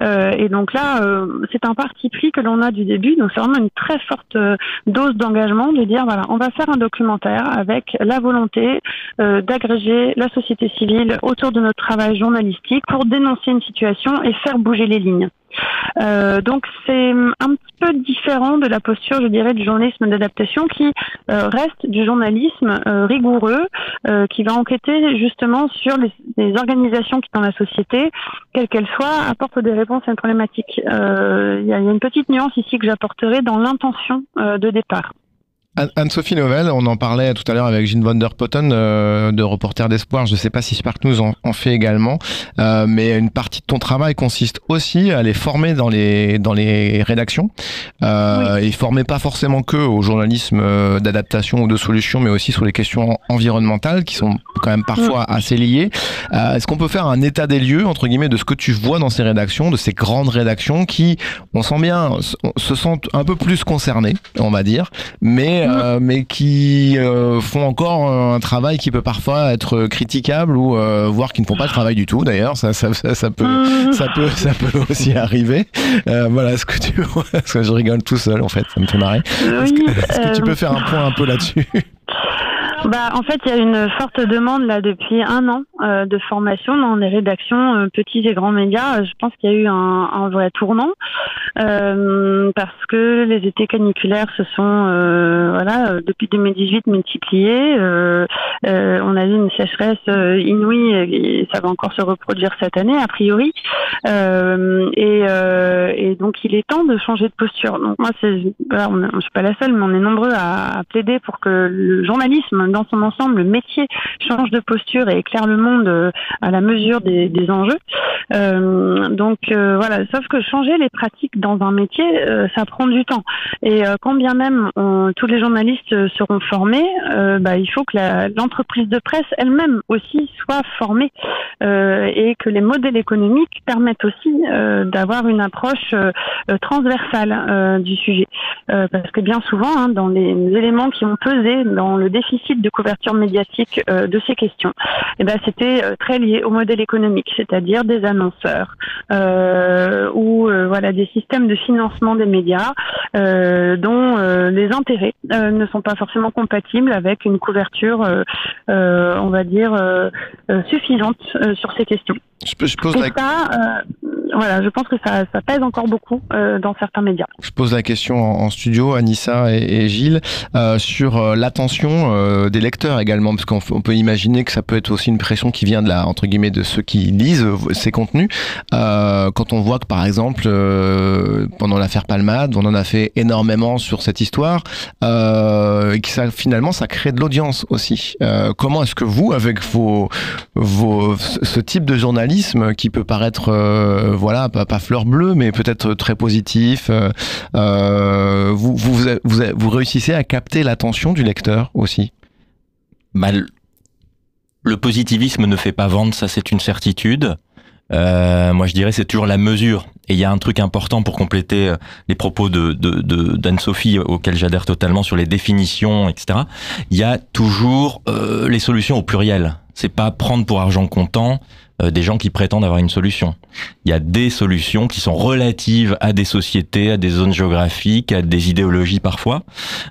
S11: Euh, et donc là, euh, c'est un parti pris que l'on a du début, donc c'est vraiment une très forte dose d'engagement de dire voilà, on va faire un documentaire avec la volonté d'agréger la société civile autour de notre travail journalistique pour dénoncer une situation et faire bouger les lignes. Euh, donc c'est un petit peu différent de la posture, je dirais, du journalisme d'adaptation qui euh, reste du journalisme euh, rigoureux, qui va enquêter justement sur les, les, organisations qui dans la société, quelles qu'elles soient, apportent des réponses à une problématique. Il y, y, a une petite nuance ici que j'apporterai dans l'intention de départ.
S7: Anne-Sophie Novelle, on en parlait tout à l'heure avec Jean van der Potten euh, de Reporter d'Espoir. Je ne sais pas si Spark News en, fait également, euh, mais une partie de ton travail consiste aussi à les former dans les dans les rédactions euh, et former pas forcément que au journalisme euh, d'adaptation ou de solution, mais aussi sur les questions environnementales qui sont quand même parfois assez liées. Est-ce qu'on peut faire un état des lieux entre guillemets de ce que tu vois dans ces rédactions, de ces grandes rédactions qui, on sent bien, se sentent un peu plus concernées, on va dire, mais euh, mais qui euh, font encore un travail qui peut parfois être critiquable ou euh, voire qui ne font pas de travail du tout. D'ailleurs, ça, ça, ça, peut, ça peut, ça peut aussi arriver. voilà, ce que tu, parce que je rigole tout seul en fait, ça me fait marrer. Est-ce que, tu peux faire un point un peu là-dessus?
S11: bah, en fait, il y a une forte demande là depuis un an euh, de formation dans les rédactions euh, petits et grands médias. Je pense qu'il y a eu un, vrai tournant euh, parce que les étés caniculaires se sont, euh, voilà, depuis 2018 multipliés. Euh, on a eu une sécheresse inouïe et ça va encore se reproduire cette année a priori. Et, donc, il est temps de changer de posture. Donc moi, c'est, je suis pas la seule, mais on est nombreux à, à plaider pour que le journalisme dans son ensemble, le métier change de posture et éclaire le monde euh, à la mesure des, enjeux. Euh, donc euh, voilà, sauf que changer les pratiques dans un métier, ça prend du temps. Et quand bien même tous les journalistes seront formés, bah, il faut que l'entreprise de presse elle-même aussi soit formée et que les modèles économiques permettent aussi d'avoir une approche transversale du sujet. parce que bien souvent, hein, dans les éléments qui ont pesé dans le déficit de couverture médiatique de ces questions. Et eh ben, c'est été très liés au modèle économique, c'est-à-dire des annonceurs ou voilà des systèmes de financement des médias dont les intérêts ne sont pas forcément compatibles avec une couverture, on va dire, suffisante sur ces questions.
S7: Je, pose
S11: la... ça, voilà, je pense que ça, pèse encore beaucoup dans certains médias.
S7: Je pose la question en, studio, Anissa et, et Gilles, euh, sur euh, l'attention euh, des lecteurs également, parce qu'on peut imaginer que ça peut être aussi une pression qui vient de la entre guillemets de ceux qui lisent ces contenus. quand on voit que par exemple pendant l'affaire Palmade, on en a fait énormément sur cette histoire, et que finalement ça crée de l'audience aussi. comment est-ce que vous, avec vos ce type de journalisme qui peut paraître voilà pas, fleur bleue, mais peut-être très positif euh, vous, vous, vous, vous, réussissez à capter l'attention du lecteur aussi?
S10: Le positivisme ne fait pas vendre, ça c'est une certitude. Euh, moi, je dirais c'est toujours la mesure. Et il y a un truc important pour compléter euh, les propos de d'Anne-Sophie auxquels j'adhère totalement sur les définitions, etc. Il y a toujours euh, les solutions au pluriel. C'est pas prendre pour argent comptant euh, des gens qui prétendent avoir une solution. Il y a des solutions qui sont relatives à des sociétés, à des zones géographiques, à des idéologies parfois.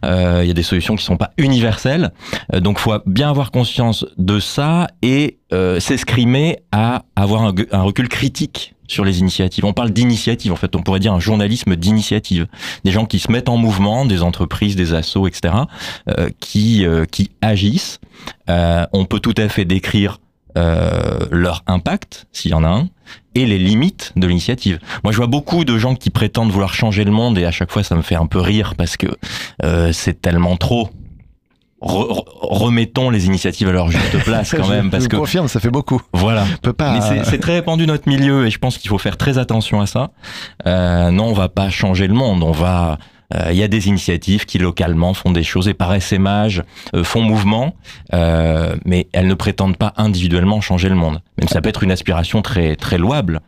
S10: Euh, il y a des solutions qui sont pas universelles. Euh, donc, faut bien avoir conscience de ça et euh, s'escrimer à avoir un, un recul critique sur les initiatives. On parle d'initiative, en fait, on pourrait dire un journalisme d'initiative. Des gens qui se mettent en mouvement, des entreprises, des assos, etc., euh, qui, euh, qui agissent. Euh, on peut tout à fait décrire euh, leur impact, s'il y en a un, et les limites de l'initiative. Moi, je vois beaucoup de gens qui prétendent vouloir changer le monde, et à chaque fois, ça me fait un peu rire parce que euh, c'est tellement trop. Remettons les initiatives à leur juste place quand même parce
S7: je
S10: que
S7: confirme ça fait beaucoup.
S10: Voilà.
S7: Peut pas
S10: mais c'est très répandu notre milieu et je pense qu'il faut faire très attention à ça. Euh, non on va pas changer le monde. On va euh, il y a des initiatives qui localement font des choses et par SMH euh, font mouvement, euh, mais elles ne prétendent pas individuellement changer le monde. Même ça peut être une aspiration très très louable,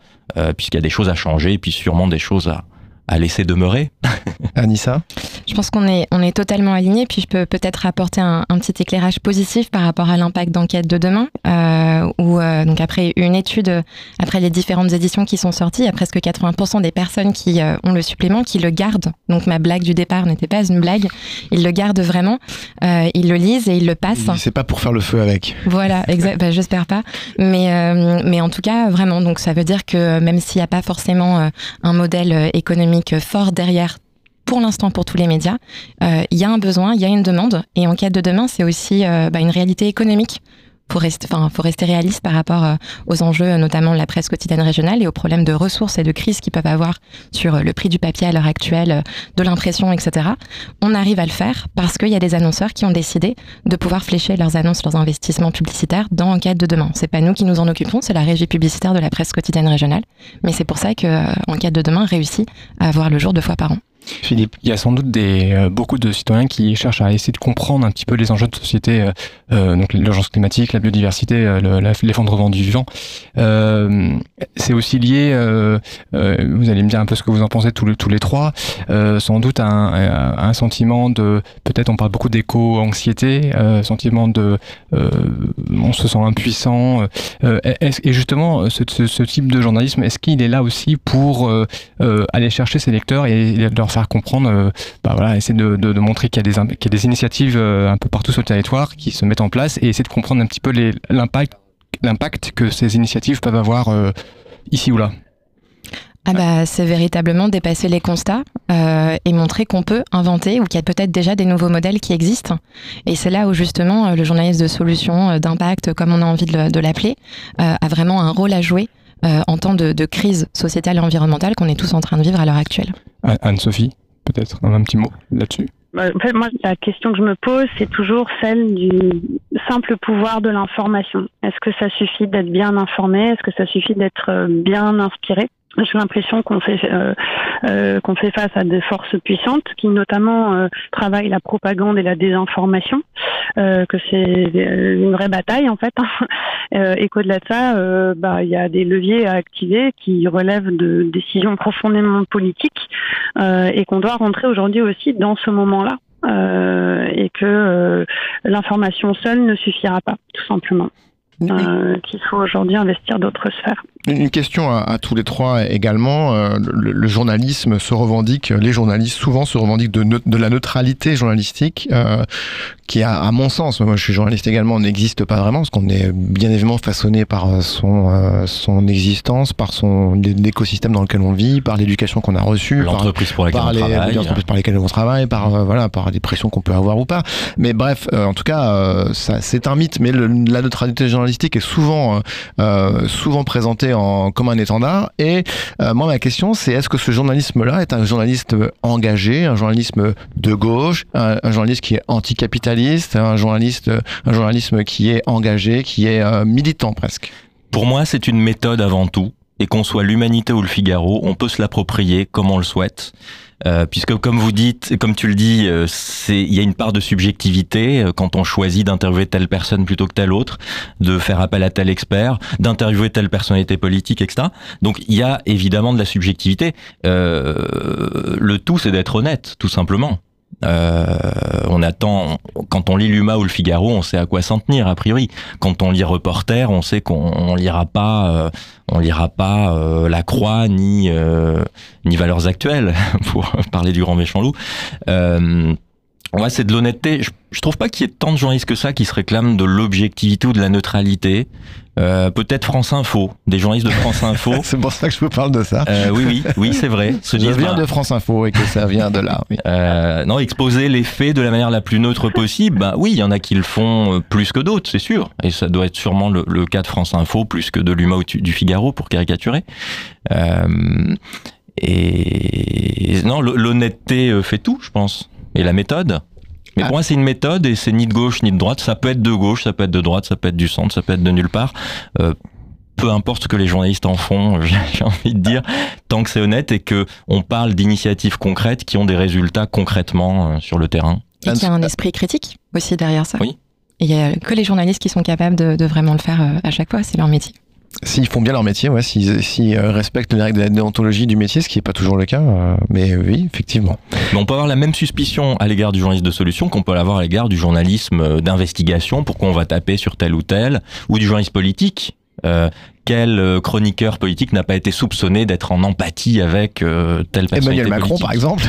S10: puisqu'il y a des choses à changer et puis sûrement des choses à, à laisser demeurer.
S7: Anissa?
S9: Je pense qu'on est, on est totalement alignés. Puis je peux peut-être apporter un, un, petit éclairage positif par rapport à l'impact d'enquête de demain. Euh, où, euh, donc après une étude, après les différentes éditions qui sont sorties, il y a presque 80% des personnes qui euh, ont le supplément qui le gardent. Donc ma blague du départ n'était pas une blague. Ils le gardent vraiment. Euh, ils le lisent et ils le passent.
S7: C'est pas pour faire le feu avec.
S9: Voilà, exact. bah, J'espère pas. Mais, euh, mais en tout cas, vraiment. Donc ça veut dire que même s'il n'y a pas forcément un modèle économique fort derrière pour l'instant pour tous les médias. Euh, il y a un besoin, il y a une demande, et en quête de demain, c'est aussi euh, bah, une réalité économique faut rester, faut rester réaliste par rapport euh, aux enjeux, notamment de la presse quotidienne régionale et aux problèmes de ressources et de crise qu'ils peuvent avoir sur le prix du papier à l'heure actuelle, de l'impression, etc. On arrive à le faire parce qu'il y a des annonceurs qui ont décidé de pouvoir flécher leurs annonces, leurs investissements publicitaires dans Enquête de demain. C'est pas nous qui nous en occupons, c'est la régie publicitaire de la presse quotidienne régionale. Mais c'est pour ça que Enquête de demain réussit à avoir le jour deux fois par an.
S8: Philippe, il y a sans doute des, euh, beaucoup de citoyens qui cherchent à essayer de comprendre un petit peu les enjeux de société, euh, euh donc l'urgence climatique, la biodiversité, l'effondrement du vivant. c'est aussi lié, vous allez me dire un peu ce que vous en pensez tous les, trois, sans doute à un, sentiment de, peut-être on parle beaucoup d'éco-anxiété, sentiment de, on se sent impuissant. et justement, ce, ce, ce, type de journalisme, est-ce qu'il est là aussi pour aller chercher ses lecteurs et leur faire comprendre, euh, bah voilà, essayer de, montrer qu'il y, a des, initiatives euh, un peu partout sur le territoire qui se mettent en place et essayer de comprendre un petit peu l'impact, que ces initiatives peuvent avoir euh, ici ou là.
S9: Ah bah, c'est véritablement dépasser les constats et montrer qu'on peut inventer ou qu'il y a peut-être déjà des nouveaux modèles qui existent. Et c'est là où justement le journaliste de solution, d'impact, comme on a envie de l'appeler, a vraiment un rôle à jouer euh, en temps de, de, crise sociétale et environnementale qu'on est tous en train de vivre à l'heure actuelle.
S8: Anne-Sophie, peut-être un petit mot là-dessus?
S11: Bah, en fait, moi, la question que je me pose, c'est toujours celle du simple pouvoir de l'information. Est-ce que ça suffit d'être bien informé? Est-ce que ça suffit d'être euh, bien inspiré? J'ai l'impression qu'on fait euh, euh, qu'on fait face à des forces puissantes qui notamment euh, travaillent la propagande et la désinformation, euh, que c'est une vraie bataille en fait, hein. euh, et qu'au-delà de ça, bah il y a des leviers à activer qui relèvent de décisions profondément politiques et qu'on doit rentrer aujourd'hui aussi dans ce moment-là. et que l'information seule ne suffira pas, tout simplement. Euh, qu'il faut aujourd'hui investir d'autres sphères.
S7: Une question à, à, tous les trois également. Euh, le, le, journalisme se revendique, les journalistes souvent se revendiquent de, de la neutralité journalistique, euh, qui a, à mon sens, moi je suis journaliste également, n'existe pas vraiment, parce qu'on est bien évidemment façonné par son, euh, son existence, par son l'écosystème dans lequel on vit, par l'éducation qu'on a reçue,
S10: l'entreprise pour laquelle
S7: par
S10: on
S7: les,
S10: travaille,
S7: les entreprises par lesquelles on travaille, par euh, voilà, par des pressions qu'on peut avoir ou pas. Mais bref, euh, en tout cas, ça c'est un mythe, mais le, la neutralité journalistique est souvent souvent présentée en, comme un étendard. Et moi ma question c'est est-ce que ce journalisme-là est un journaliste engagé, un journalisme de gauche, un, journaliste qui est anticapitaliste, un journaliste, un journalisme qui est engagé, qui est euh, militant presque?
S10: Pour moi, c'est une méthode avant tout, et qu'on soit l'Humanité ou le Figaro, on peut se l'approprier comme on le souhaite. Euh, puisque comme vous dites, comme tu le dis, euh, c'est il y a une part de subjectivité euh, quand on choisit d'interviewer telle personne plutôt que telle autre, de faire appel à tel expert, d'interviewer telle personnalité politique, etc. Donc il y a évidemment de la subjectivité. Euh, le tout, c'est d'être honnête, tout simplement. Euh, on attend, quand on lit l'Huma ou le Figaro, on sait à quoi s'en tenir a priori. Quand on lit Reporter, on sait qu'on lira pas, euh, on lira pas euh, La Croix ni ni Valeurs Actuelles pour parler du grand méchant loup. Ouais, c'est de l'honnêteté. Je, je, trouve pas qu'il y ait tant de journalistes que ça qui se réclament de l'objectivité ou de la neutralité. Euh, peut-être France Info, des journalistes de France Info.
S7: c'est pour ça que je vous parle de ça.
S10: Euh, oui, oui, oui, c'est vrai.
S7: Se je viens de France Info et que ça vient de là. Oui.
S10: Euh, non, exposer les faits de la manière la plus neutre possible. Bah oui, il y en a qui le font plus que d'autres, c'est sûr. Et ça doit être sûrement le, le, cas de France Info plus que de l'Huma ou du Figaro pour caricaturer. Euh, et non, l'honnêteté fait tout, je pense. Et la méthode. Mais pour moi, c'est une méthode et c'est ni de gauche ni de droite. Ça peut être de gauche, ça peut être de droite, ça peut être du centre, ça peut être de nulle part. Euh, peu importe ce que les journalistes en font, j'ai envie de dire, tant que c'est honnête et que on parle d'initiatives concrètes qui ont des résultats concrètement euh, sur le terrain.
S9: Et qu'il y a un esprit critique aussi derrière ça.
S10: Oui.
S9: Et il y a que les journalistes qui sont capables de, de vraiment le faire euh, à chaque fois, c'est leur métier.
S7: S'ils font bien leur métier, ouais, s'ils si, euh, respectent les règles de la déontologie du métier, ce qui n'est pas toujours le cas, euh, mais oui, effectivement.
S10: Mais on peut avoir la même suspicion à l'égard du journaliste de solution qu'on peut l'avoir à l'égard du journalisme d'investigation, pourquoi on va taper sur tel ou tel, ou du journaliste politique. Euh, quel chroniqueur politique n'a pas été soupçonné d'être en empathie avec euh, telle personnalité
S7: Emmanuel Macron,
S10: politique.
S7: par exemple.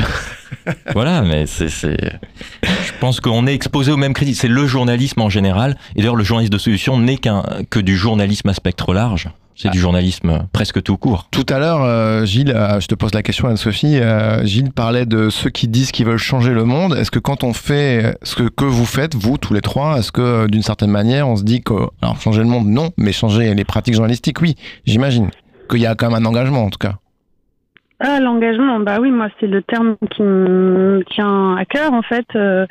S10: voilà, mais c'est, je pense qu'on est exposé au même crédit. C'est le journalisme en général. Et d'ailleurs, le journaliste de solution n'est qu'un que du journalisme à spectre large. C'est du journalisme presque tout court.
S7: Tout à l'heure, euh, Gilles, euh, je te pose la question Anne-Sophie, euh, Gilles parlait de ceux qui disent qu'ils veulent changer le monde. Est-ce que quand on fait ce que, que vous faites, vous, tous les trois, est-ce que d'une certaine manière, on se dit que, alors changer le monde, non, mais changer les pratiques journalistiques, oui, j'imagine qu'il y a quand même un engagement en tout cas.
S11: Ah, l'engagement, bah oui, moi c'est le terme qui me tient à cœur en fait, euh,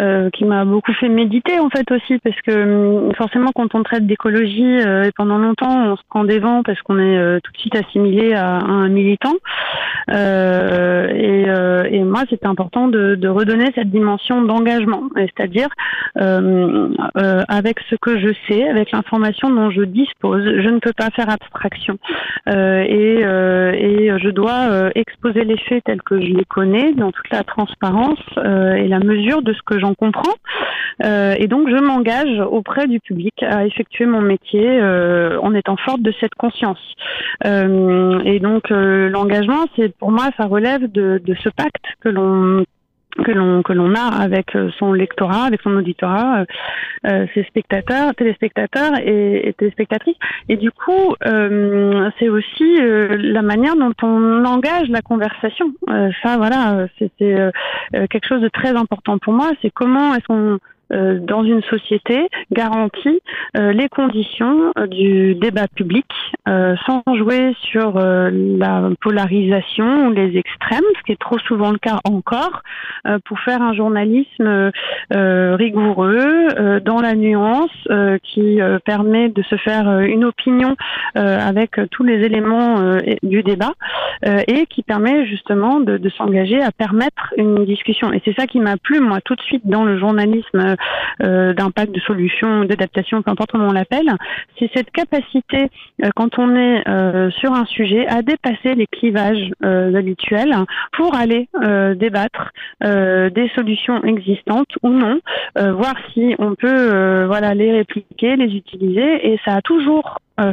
S11: euh, qui m'a beaucoup fait méditer en fait aussi, parce que forcément quand on traite d'écologie, euh, et pendant longtemps on se prend des vents parce qu'on est euh, tout de suite assimilé à, un militant, euh, et, euh, et, moi c'était important de, de, redonner cette dimension d'engagement, c'est-à-dire avec ce que je sais, avec l'information dont je dispose, je ne peux pas faire abstraction, et, et je dois euh, exposer les faits tels que je les connais, dans toute la transparence euh, et la mesure de ce que j'en comprends. Euh, et donc, je m'engage auprès du public à effectuer mon métier en étant forte de cette conscience. et donc, l'engagement, c'est pour moi, ça relève de, de ce pacte que l'on que l'on que l'on a avec son lectorat, avec son auditorat, euh, ses spectateurs, téléspectateurs et, et, téléspectatrices. Et du coup, euh, c'est aussi euh, la manière dont on engage la conversation. ça, voilà, c'était quelque chose de très important pour moi. C'est comment est-ce qu'on euh, dans une société garantit euh, les conditions euh, du débat public sans jouer sur la polarisation ou les extrêmes, ce qui est trop souvent le cas encore, pour faire un journalisme rigoureux, dans la nuance, qui permet de se faire une opinion avec tous les éléments du débat et qui permet justement de, de s'engager à permettre une discussion. Et c'est ça qui m'a plu, moi, tout de suite dans le journalisme euh, d'impact, de solution, d'adaptation, peu importe comment on l'appelle, c'est cette capacité, euh, quand on est euh, sur un sujet, à dépasser les clivages euh, habituels pour aller euh, débattre euh, des solutions existantes ou non, euh, voir si on peut euh, voilà les répliquer, les utiliser, et ça a toujours euh,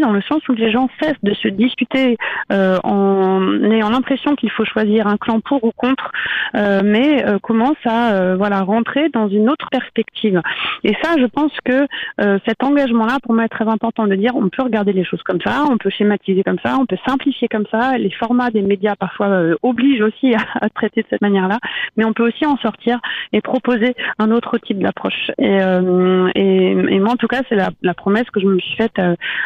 S11: dans le sens où les gens cessent de se discuter euh, en ayant l'impression qu'il faut choisir un clan pour ou contre, euh, mais euh, commencent à euh, voilà rentrer dans une autre perspective. Et ça, je pense que euh, cet engagement-là, pour moi, est très important de dire on peut regarder les choses comme ça, on peut schématiser comme ça, on peut simplifier comme ça. Les formats des médias parfois obligent aussi à, à traiter de cette manière-là, mais on peut aussi en sortir et proposer un autre type d'approche. Et, et, et moi, en tout cas, c'est la, la promesse que je me suis faite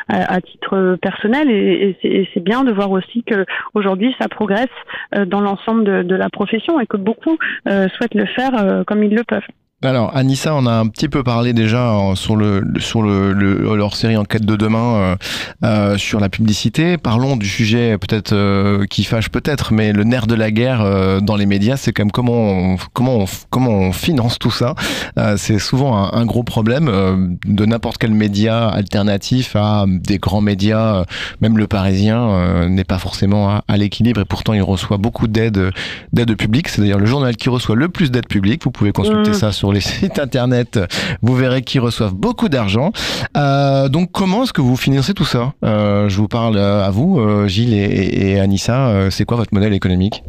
S11: à, à titre personnel, et, c'est- bien de voir aussi que aujourd'hui, ça progresse euh, dans l'ensemble de, la profession et que beaucoup euh, souhaitent le faire euh, comme ils le peuvent.
S7: Alors, Anissa, on a un petit peu parlé déjà euh, sur le sur le, le leur série Enquête de demain euh, euh, sur la publicité. Parlons du sujet peut-être euh, qui fâche peut-être, mais le nerf de la guerre euh, dans les médias, c'est quand même comment on, comment on, comment on finance tout ça. Euh, c'est souvent un, un gros problème euh, de n'importe quel média alternatif à des grands médias. Même le Parisien euh, n'est pas forcément à, à l'équilibre et pourtant il reçoit beaucoup d'aide d'aide publique. C'est d'ailleurs le journal qui reçoit le plus d'aide publique. Vous pouvez consulter
S11: Mmh.
S7: ça sur les sites internet. Vous verrez qu'ils reçoivent beaucoup d'argent. Euh, donc comment est-ce que vous financez tout ça? Euh, Je vous parle euh, à vous, Gilles et, Anissa. C'est quoi votre modèle économique?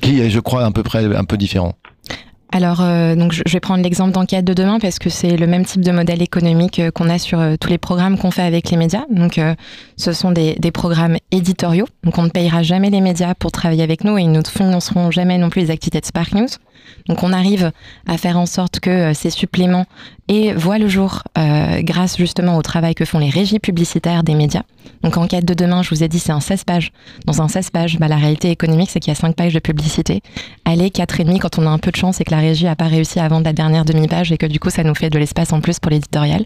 S7: Qui est, je crois, à peu près un peu différent
S9: Alors, donc je vais prendre l'exemple d'enquête de demain parce que c'est le même type de modèle économique qu'on a sur tous les programmes qu'on fait avec les médias. Donc, ce sont des, des programmes éditoriaux. Donc, on ne payera jamais les médias pour travailler avec nous et ils ne financeront jamais non plus les activités de Spark News. Donc, on arrive à faire en sorte que euh, ces suppléments et voient le jour euh, grâce justement au travail que font les régies publicitaires des médias. Donc, enquête de demain, je vous ai dit, c'est un 16 pages. Dans un 16 pages, bah, la réalité économique, c'est qu'il y a 5 pages de publicité. Aller 4,5 quand on a un peu de chance et que la régie n'a pas réussi à vendre la dernière demi-page et que du coup, ça nous fait de l'espace en plus pour l'éditorial.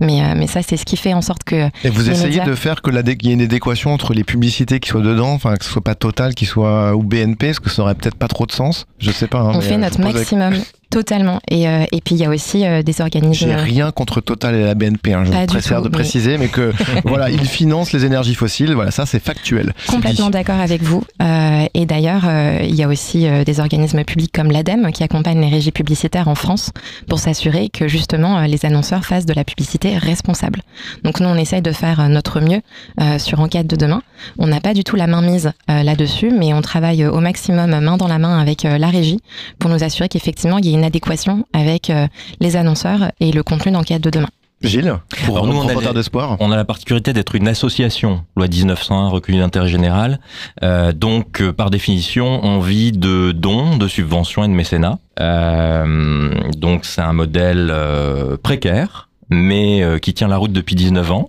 S9: Mais, euh, mais ça, c'est ce qui fait en sorte que.
S7: Et vous essayez
S9: médias-
S7: de faire que la dé- qu'il y ait une adéquation entre les publicités qui soient dedans, enfin que ce soit pas Total, qui soit ou BNP, parce que ça aurait peut-être pas trop de sens. Je sais pas. hein,
S9: On fait
S7: euh,
S9: notre maximum, totalement. Et, euh, et puis, il y a aussi euh, des organismes.
S7: J'ai rien contre Total et la BNP. Hein, je fier
S9: tout,
S7: de
S9: mais-
S7: préciser, mais que voilà, ils financent les énergies fossiles. Voilà, ça c'est factuel.
S9: Complètement d'accord avec vous. Euh, et d'ailleurs, euh, il y a aussi euh, des organismes publics comme l'ADEME qui accompagnent les régies publicitaires en France pour s'assurer que justement euh, les annonceurs fassent de la publicité responsable. Donc nous, on essaye de faire euh, notre mieux euh, sur Enquête de demain. On n'a pas du tout la main mise euh, là-dessus, mais on travaille euh, au maximum main dans la main avec euh, la régie pour nous assurer qu'effectivement il y ait une adéquation avec euh, les annonceurs et le contenu d'Enquête de demain.
S7: Gilles, pour
S10: Alors, nous, on a
S7: d'espoir.
S10: On a la particularité d'être une association, loi 1901, recueilli d'intérêt général. Euh, donc, euh, par définition, on vit de dons, de subventions et de mécénat. Euh, donc, c'est un modèle euh, précaire, mais euh, qui tient la route depuis 19 ans.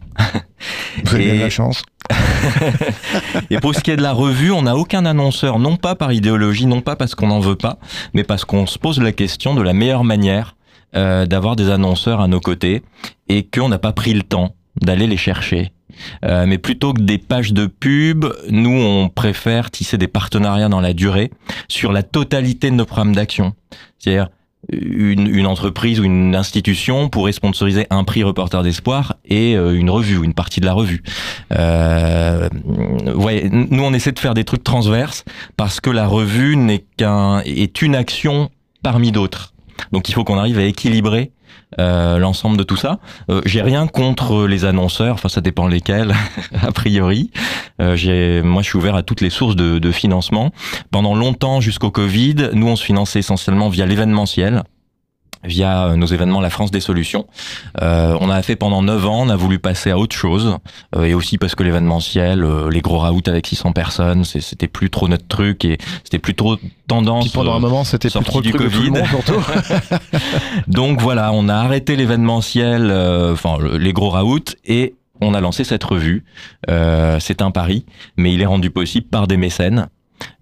S7: Vous avez
S10: Et-
S7: de la chance.
S10: Et pour ce qui est de la revue, on n'a aucun annonceur, non pas par idéologie, non pas parce qu'on n'en veut pas, mais parce qu'on se pose la question de la meilleure manière euh, d'avoir des annonceurs à nos côtés et qu'on n'a pas pris le temps d'aller les chercher. Euh, mais plutôt que des pages de pub, nous on préfère tisser des partenariats dans la durée sur la totalité de nos programmes d'action. C'est-à-dire une, une entreprise ou une institution pourrait sponsoriser un prix reporter d'espoir et euh, une revue une partie de la revue. Euh, nous on essaie de faire des trucs transverses parce que la revue n'est qu'un est une action parmi d'autres. Donc il faut qu'on arrive à équilibrer euh, l'ensemble de tout ça. Euh, j'ai rien contre les annonceurs, enfin ça dépend lesquels a priori. Euh, j'ai, moi je suis ouvert à toutes les sources de, de financement. Pendant longtemps jusqu'au Covid, nous on se finançait essentiellement via l'événementiel via euh, nos événements La France des solutions. Euh, on a fait pendant 9 ans, on a voulu passer à autre chose, euh, et aussi parce que l'événementiel, euh, les gros raouts avec 600 personnes, c'était plus trop notre truc, et c'était plus trop tendance.
S7: Puis pendant un
S10: euh,
S7: moment, c'était plus trop le
S10: du
S7: truc de tout le
S10: Covid.
S7: monde.
S10: Donc voilà, on a arrêté l'événementiel, euh, enfin le- les gros raouts, et on a lancé cette revue. Euh, c'est un pari, mais il est rendu possible par des mécènes.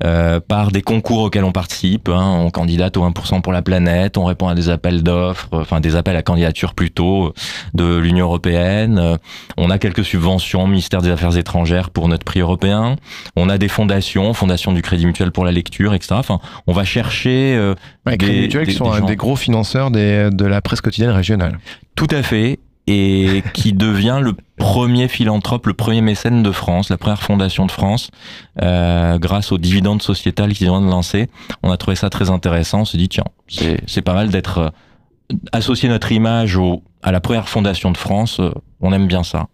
S10: Euh, par des concours auxquels on participe. Hein. On candidate au 1% pour la planète, on répond à des appels d'offres, enfin des appels à candidature plutôt de l'Union européenne. Euh, on a quelques subventions, ministère des Affaires étrangères pour notre prix européen. On a des fondations, Fondation du Crédit Mutuel pour la lecture, etc. Enfin, on va chercher euh,
S7: Ouais,
S10: des,
S7: Crédit Mutuel,
S10: des-
S7: qui sont
S10: des
S7: des gros financeurs des- de la presse quotidienne régionale.
S10: Tout à fait. Et qui devient le premier philanthrope, le premier mécène de France, la première fondation de France, euh, grâce aux dividendes sociétales qu'ils de lancer. On a trouvé ça très intéressant. On s'est dit, tiens, c'est pas mal d'être euh, associé notre image à la première fondation de France. euh, On aime bien ça.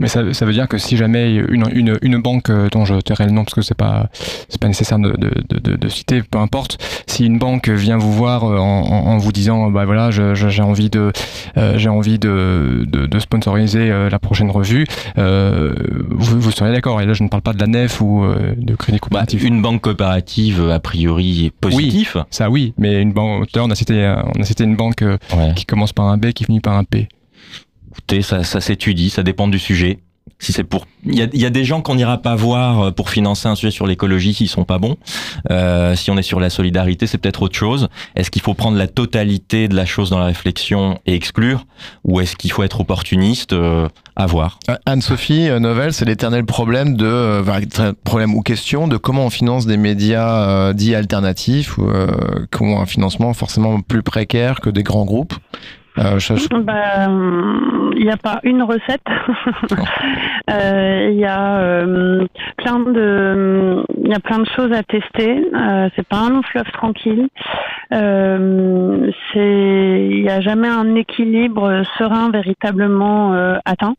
S8: Mais ça, ça veut dire que si jamais une, une, une banque euh, dont je tairai le nom parce que c'est pas c'est pas nécessaire de, de, de, citer, peu importe, si une banque vient vous voir euh, en, vous disant bah voilà j'ai envie de euh, j'ai envie de, sponsoriser la prochaine revue, euh, vous, vous seriez d'accord. Et là je ne parle pas de la nef ou de crédit coopératif.
S10: Bah, Une banque coopérative, a priori, est positif.
S8: Oui, ça oui, mais une banque. On a cité on a cité une banque
S10: Ouais.
S8: qui commence par un B qui finit par un P.
S10: Écoutez, ça, ça s'étudie, ça dépend du sujet. Si c'est pour, il y a, y a des gens qu'on n'ira pas voir euh, pour financer un sujet sur l'écologie s'ils sont pas bons. Euh, si on est sur la solidarité, c'est peut-être autre chose. Est-ce qu'il faut prendre la totalité de la chose dans la réflexion et exclure, ou est-ce qu'il faut être opportuniste euh, À voir?
S7: Euh, Anne-Sophie euh, Novelle, c'est l'éternel problème de euh, problème ou question de comment on finance des médias euh, dits alternatifs ou qui ont un financement forcément plus précaire que des grands groupes. Euh,
S11: Bah, Il n'y a pas une recette. Euh, Il y a euh, plein de, il y a plein de choses à tester. C'est pas un long fleuve tranquille. C'est, il n'y a jamais un équilibre serein véritablement atteint.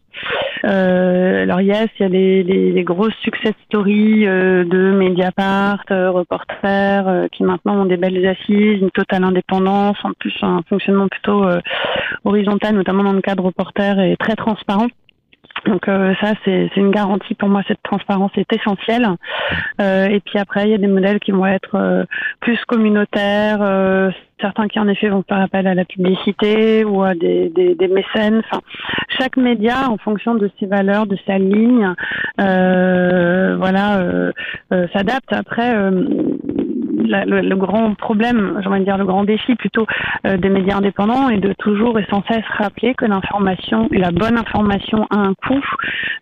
S11: Euh, alors yes, il y a les, les, les grosses success stories euh, de Mediapart, euh, Reporter, euh, qui maintenant ont des belles assises, une totale indépendance, en plus un fonctionnement plutôt euh, horizontal, notamment dans le cadre Reporter, et très transparent. Donc euh, ça, c'est une garantie pour moi. Cette transparence est essentielle. Euh, et puis après, il y a des modèles qui vont être euh, plus communautaires, euh, certains qui en effet vont faire appel à la publicité ou à des, des, des mécènes. Enfin, chaque média, en fonction de ses valeurs, de sa ligne, euh, voilà, euh, s'adapte. Après. Le, grand problème, j'ai envie dire le grand défi plutôt euh, des médias indépendants est de toujours et sans cesse rappeler que l'information, la bonne information a un coût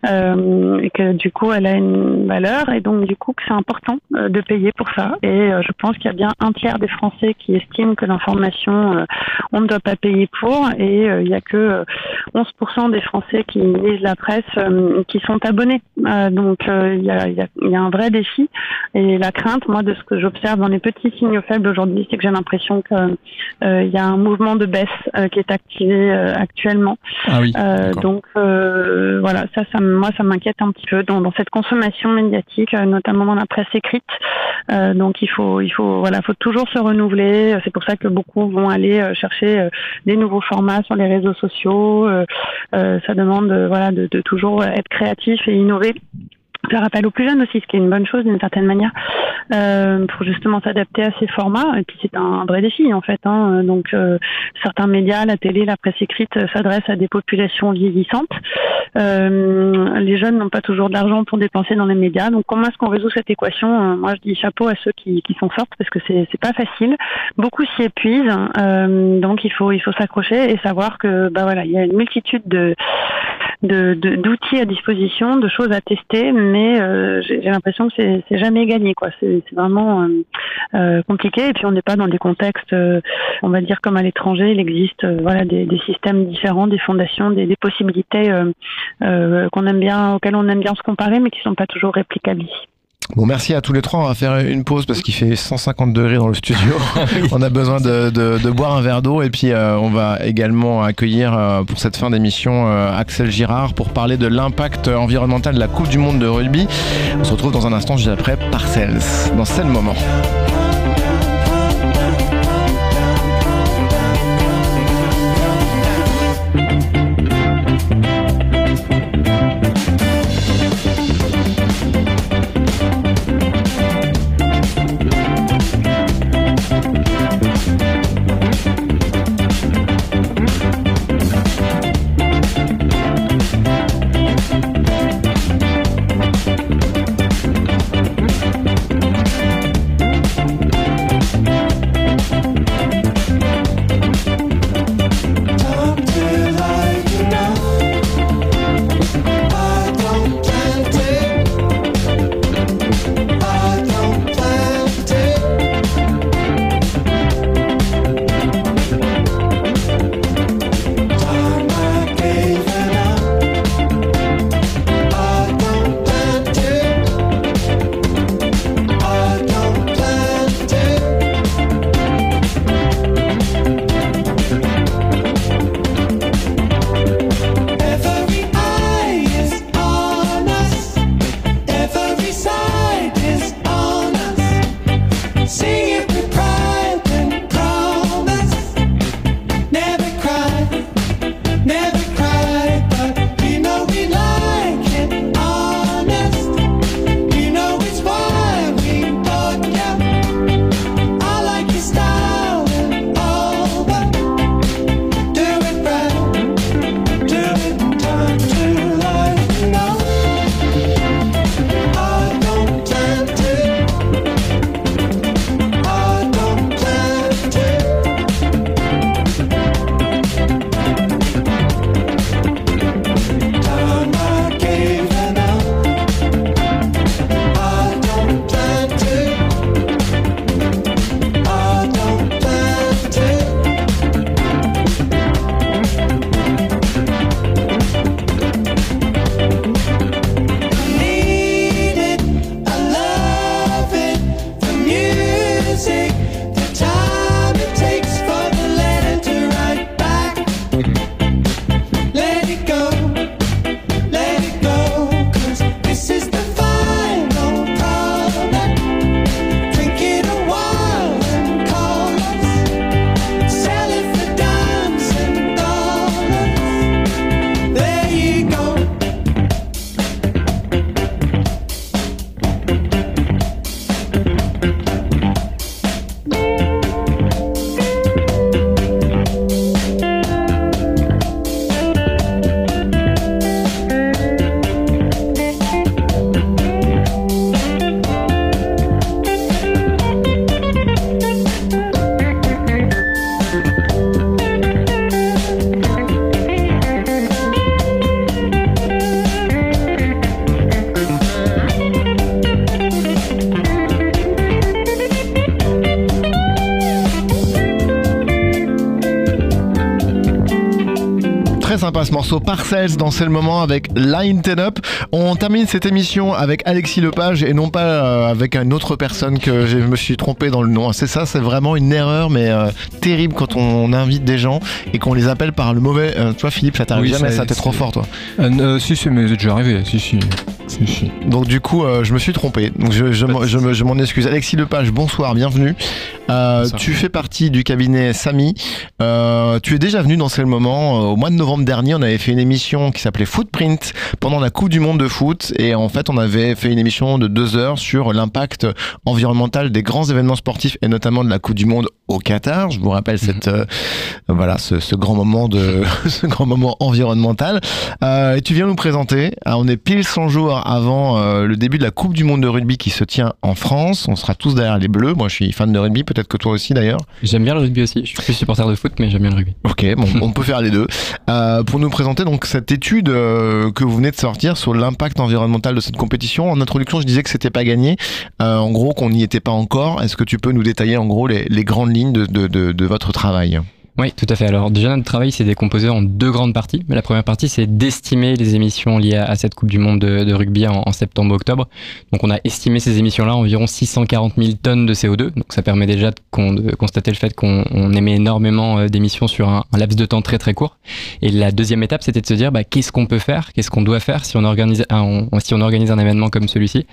S11: euh, et que du coup elle a une valeur et donc du coup que c'est important euh, de payer pour ça. Et je pense qu'il y a bien un tiers des Français qui estiment que l'information on ne doit pas payer pour et il y a que euh, 11% des Français qui lisent la presse qui sont abonnés. Donc il y a un vrai défi et la crainte, moi, de ce que j'observe dans les petits signaux faibles aujourd'hui, c'est que j'ai l'impression que euh, y a un mouvement de baisse euh, qui est activé euh, actuellement.
S8: Ah oui.
S11: Donc voilà, ça, moi, ça m'inquiète un petit peu dans, dans cette consommation médiatique, notamment dans la presse écrite. Donc il faut, il faut, voilà, faut toujours se renouveler. C'est pour ça que beaucoup vont aller chercher des nouveaux formats sur les réseaux sociaux. Ça demande, voilà, de, de toujours être créatif et innover faire appel aux plus jeunes aussi, ce qui est une bonne chose d'une certaine manière, euh, pour justement s'adapter à ces formats. Et puis c'est un vrai défi en fait. Hein. Donc euh, certains médias, la télé, la presse écrite euh, s'adressent à des populations vieillissantes. Les jeunes n'ont pas toujours d'argent pour dépenser dans les médias. Donc comment est-ce qu'on résout cette équation? Moi je dis chapeau à ceux qui, qui s'en sortent parce que c'est pas facile. Beaucoup s'y épuisent. Donc il faut il faut s'accrocher et savoir que bah voilà il y a une multitude de d'outils à disposition, de choses à tester, euh, j'ai l'impression que c'est jamais gagné. quoi. C'est vraiment euh, euh, compliqué. Et puis on n'est pas dans des contextes, on va dire comme à l'étranger, il existe voilà des, systèmes différents, des fondations, des, possibilités qu'on aime bien, auxquelles on aime bien se comparer, mais qui sont pas toujours réplicables ici.
S7: Bon, merci à tous les trois. On va faire une pause parce qu'il fait 150 degrés dans le studio. on a besoin de, de- de boire un verre d'eau et puis euh, on va également accueillir euh, pour cette fin d'émission euh, Axel Girard pour parler de l'impact environnemental de la Coupe du Monde de rugby. On se retrouve dans un instant juste après Parcells. Dans ce moment. Morceau Parcells dans C'est le moment avec Line Ten Up. On termine cette émission avec Alexis Lepage et non pas euh, avec une autre personne que je me suis trompé dans le nom. C'est ça, c'est vraiment une erreur mais euh, terrible quand on invite des gens et qu'on les appelle par le mauvais. euh, toi Philippe, ça t'arrive
S8: Oui,
S7: jamais,
S8: ça-
S7: t'es trop fort toi.
S8: Euh, si, si, mais c'est déjà arrivé. Si, si. si, si.
S7: Donc du coup, euh, je me suis trompé. Donc je, je m'en- je je m'en excuse. Alexis Lepage, bonsoir, bienvenue. Euh, tu fais partie du cabinet Samy. Euh, tu es déjà venu dans ce moment. Euh, au mois de novembre dernier, on avait fait une émission qui s'appelait Footprint pendant la Coupe du Monde de foot. Et en fait, on avait fait une émission de deux heures sur l'impact environnemental des grands événements sportifs et notamment de la Coupe du Monde au Qatar. Je vous rappelle cette euh, voilà ce, ce grand moment de ce grand moment environnemental. Euh, et tu viens nous présenter. Ah, on est pile 100 jours avant euh, le début de la Coupe du Monde de rugby qui se tient en France. On sera tous derrière les Bleus. Moi, je suis fan de rugby. Peut-être que toi aussi, d'ailleurs.
S12: J'aime bien le rugby aussi. Je suis plus supporter de foot, mais j'aime bien le rugby.
S7: Ok, bon, on peut faire les deux. Euh, pour nous présenter donc cette étude euh, que vous venez de sortir sur l'impact environnemental de cette compétition. En introduction, je disais que c'était pas gagné. Euh, en gros, qu'on n'y était pas encore. Est-ce que tu peux nous détailler en gros les, les grandes lignes de, de, de, de votre travail?
S12: Oui, tout à fait. Alors déjà, notre travail s'est décomposé en deux grandes parties. La première partie, c'est d'estimer les émissions liées à, cette Coupe du Monde de, rugby en, septembre-octobre. Donc on a estimé ces émissions-là environ 640 000 tonnes de CO2. Donc ça permet déjà de, con- de constater le fait qu'on on émet énormément euh, d'émissions sur un, laps de temps très très court. Et la deuxième étape, c'était de se dire bah, qu'est-ce qu'on peut faire, qu'est-ce qu'on doit faire si on organise un, événement comme celui-ci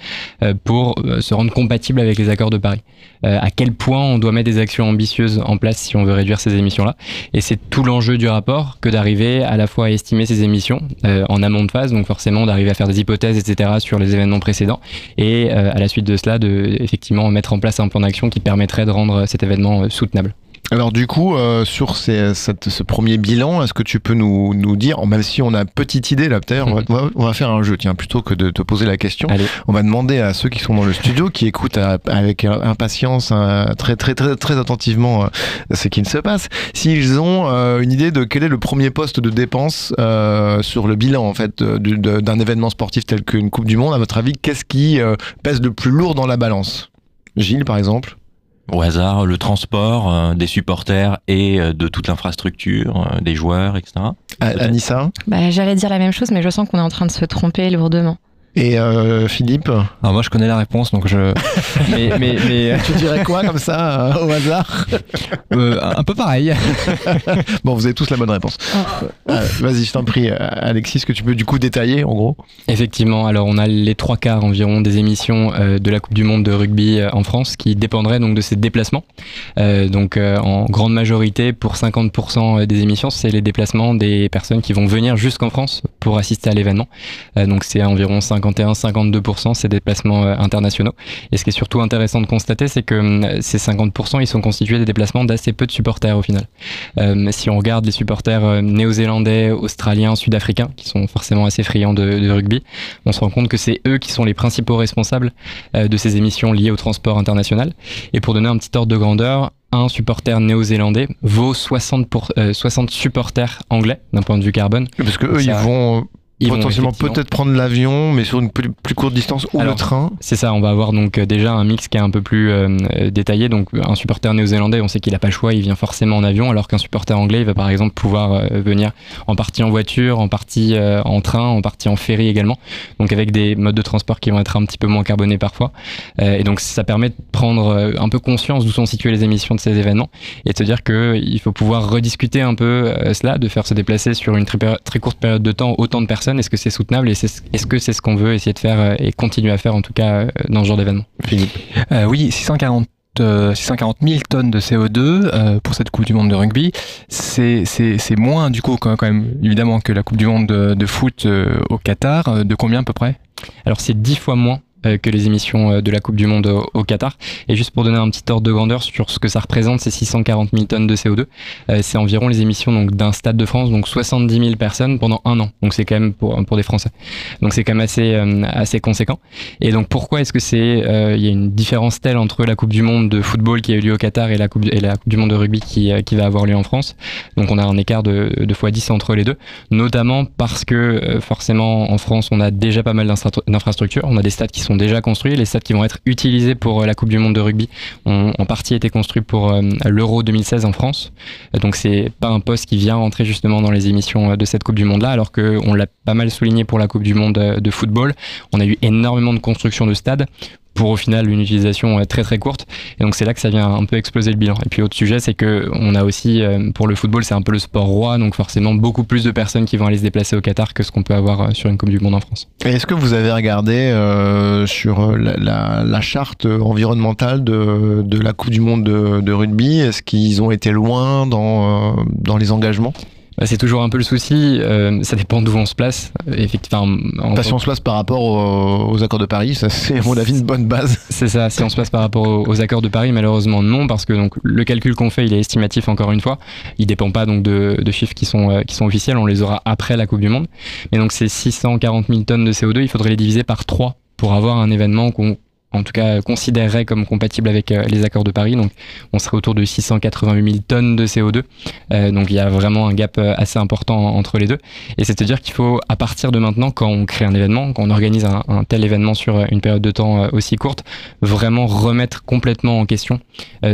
S12: euh, pour euh, se rendre compatible avec les accords de Paris? À quel point on doit mettre des actions ambitieuses en place si on veut réduire ces émissions-là? Et c'est tout l'enjeu du rapport que d'arriver à la fois à estimer ces émissions euh, en amont de phase, donc forcément d'arriver à faire des hypothèses, etc. sur les événements précédents, et euh, à la suite de cela, de effectivement mettre en place un plan d'action qui permettrait de rendre cet événement euh, soutenable.
S7: Alors du coup, euh, sur ces- cette- ce premier bilan, est-ce que tu peux nous, nous dire, même si on a une petite idée là, peut-être, on, va- on va, on va faire un jeu, tiens, plutôt que de te poser la question,
S12: Allez.
S7: on va demander à ceux qui sont dans le studio, qui écoutent à- avec impatience, hein, très très très très attentivement euh, ce qui se passe, s'ils ont euh, une idée de quel est le premier poste de dépense euh, sur le bilan en fait euh, d'un événement sportif tel qu'une Coupe du Monde. À votre avis, qu'est-ce qui euh, pèse le plus lourd dans la balance? Gilles, par exemple.
S10: Au hasard, le transport euh, des supporters et euh, de toute l'infrastructure, euh, des joueurs, etc.
S7: Anissa
S9: Bah, J'allais dire la même chose, mais je sens qu'on est en train de se tromper lourdement.
S7: Et euh, Philippe.
S8: Alors moi, je connais la réponse, donc je. mais, mais, mais
S7: Tu dirais quoi comme ça euh, au hasard
S8: euh, un peu pareil.
S7: Bon, vous avez tous la bonne réponse. Euh, Vas-y, je t'en prie, euh, Alexis, est-ce que tu peux du coup détailler en gros
S12: Effectivement, alors on a les trois quarts environ des émissions euh, de la Coupe du Monde de rugby euh, en France qui dépendraient donc de ces déplacements. Euh, donc euh, en grande majorité, pour 50% des émissions, c'est les déplacements des personnes qui vont venir jusqu'en France pour assister à l'événement. Euh, donc c'est environ 51-52% ces déplacements internationaux. Et ce qui est surtout intéressant de constater, c'est que euh, ces 50%, ils sont constitués des déplacements d'assez peu de supporters au final. Euh, si on regarde les supporters euh, néo-zélandais, australiens, sud-africains, qui sont forcément assez friands de, de rugby, on se rend compte que c'est eux qui sont les principaux responsables euh, de ces émissions liées au transport international. Et pour donner un petit ordre de grandeur, un supporter néo-zélandais vaut 60, pour, euh, 60 supporters anglais d'un point de vue carbone.
S7: Parce que eux, ils vont
S12: ils
S7: potentiellement peut-être prendre l'avion, mais sur une plus, plus courte distance ou
S12: Alors,
S7: le train.
S12: C'est ça, on va avoir donc euh, déjà un mix qui est un peu plus euh, détaillé. Donc un supporter néo-zélandais, on sait qu'il n'a pas le choix, il vient forcément en avion, alors qu'un supporter anglais, il va par exemple pouvoir euh, venir en partie en voiture, en partie euh, en train, en partie en ferry également. Donc avec des modes de transport qui vont être un petit peu moins carbonés parfois. Et donc ça permet de prendre un peu conscience d'où sont situées les émissions de ces événements et de se dire qu'il faut pouvoir rediscuter un peu cela, de faire se déplacer sur une très, très courte période de temps autant de personnes. Est-ce que c'est soutenable et c'est- est-ce que c'est ce qu'on veut essayer de faire euh, et continuer à faire en tout cas euh, dans ce genre d'événement?
S7: Philippe.
S8: Euh, oui, 640, euh, 640 000 tonnes de CO2 euh, pour cette Coupe du Monde de rugby. C'est c'est- c'est moins, du coup, quand, quand même, évidemment, que la Coupe du Monde de, de foot euh, au Qatar. De combien à peu près?
S12: Alors c'est dix fois moins que les émissions euh, de la Coupe du Monde au, Qatar. Et juste pour donner un petit ordre de grandeur sur ce que ça représente, ces 640 000 tonnes de CO2, euh, c'est environ les émissions donc d'un stade de France, donc 70 000 personnes pendant un an. Donc c'est quand même pour, pour des Français. Donc c'est quand même assez, euh, assez conséquent. Et donc pourquoi est-ce que c'est euh, il y a une différence telle entre la Coupe du Monde de football qui a eu lieu au Qatar et la Coupe, et la coupe du Monde de rugby qui, euh, qui va avoir lieu en France? Donc on a un écart de, de fois 10 entre les deux, notamment parce que euh, forcément en France on a déjà pas mal d'infrastructures, on a des stades qui sont sont déjà construits. Les stades qui vont être utilisés pour la Coupe du Monde de rugby ont en partie été construits pour l'Euro 2016 en France. Donc c'est pas un poste qui vient rentrer justement dans les émissions de cette Coupe du Monde là, alors qu'on l'a pas mal souligné pour la Coupe du Monde de football. On a eu énormément de construction de stades pour au final une utilisation euh, très très courte. Et donc c'est là que ça vient un peu exploser le bilan. Et puis autre sujet, c'est que on a aussi euh, pour le football, c'est un peu le sport roi, donc forcément beaucoup plus de personnes qui vont aller se déplacer au Qatar que ce qu'on peut avoir euh, sur une Coupe du Monde en France.
S7: Est-ce que vous avez regardé sur la, charte environnementale de, la Coupe du Monde de, rugby? Est-ce qu'ils ont été loin dans, les engagements?
S12: C'est toujours un peu le souci. Euh, ça dépend d'où on se place.
S7: Effectivement. En si on se place par rapport aux, accords de Paris, ça c'est à mon avis une bonne base.
S12: C'est ça. Si on se place par rapport aux, accords de Paris, malheureusement non, parce que donc le calcul qu'on fait, il est estimatif encore une fois. Il dépend pas donc de, de chiffres qui sont euh, qui sont officiels. On les aura après la Coupe du Monde. Mais donc ces 640 000 tonnes de CO2, il faudrait les diviser par 3 pour avoir un événement qu'on en tout cas considérerait comme compatible avec euh, les accords de Paris. Donc on serait autour de 688 000 tonnes de CO2. Euh, donc il y a vraiment un gap euh, assez important entre les deux. Et c'est à dire qu'il faut, à partir de maintenant, quand on crée un événement, quand on organise un, tel événement sur une période de temps aussi courte, vraiment remettre complètement en question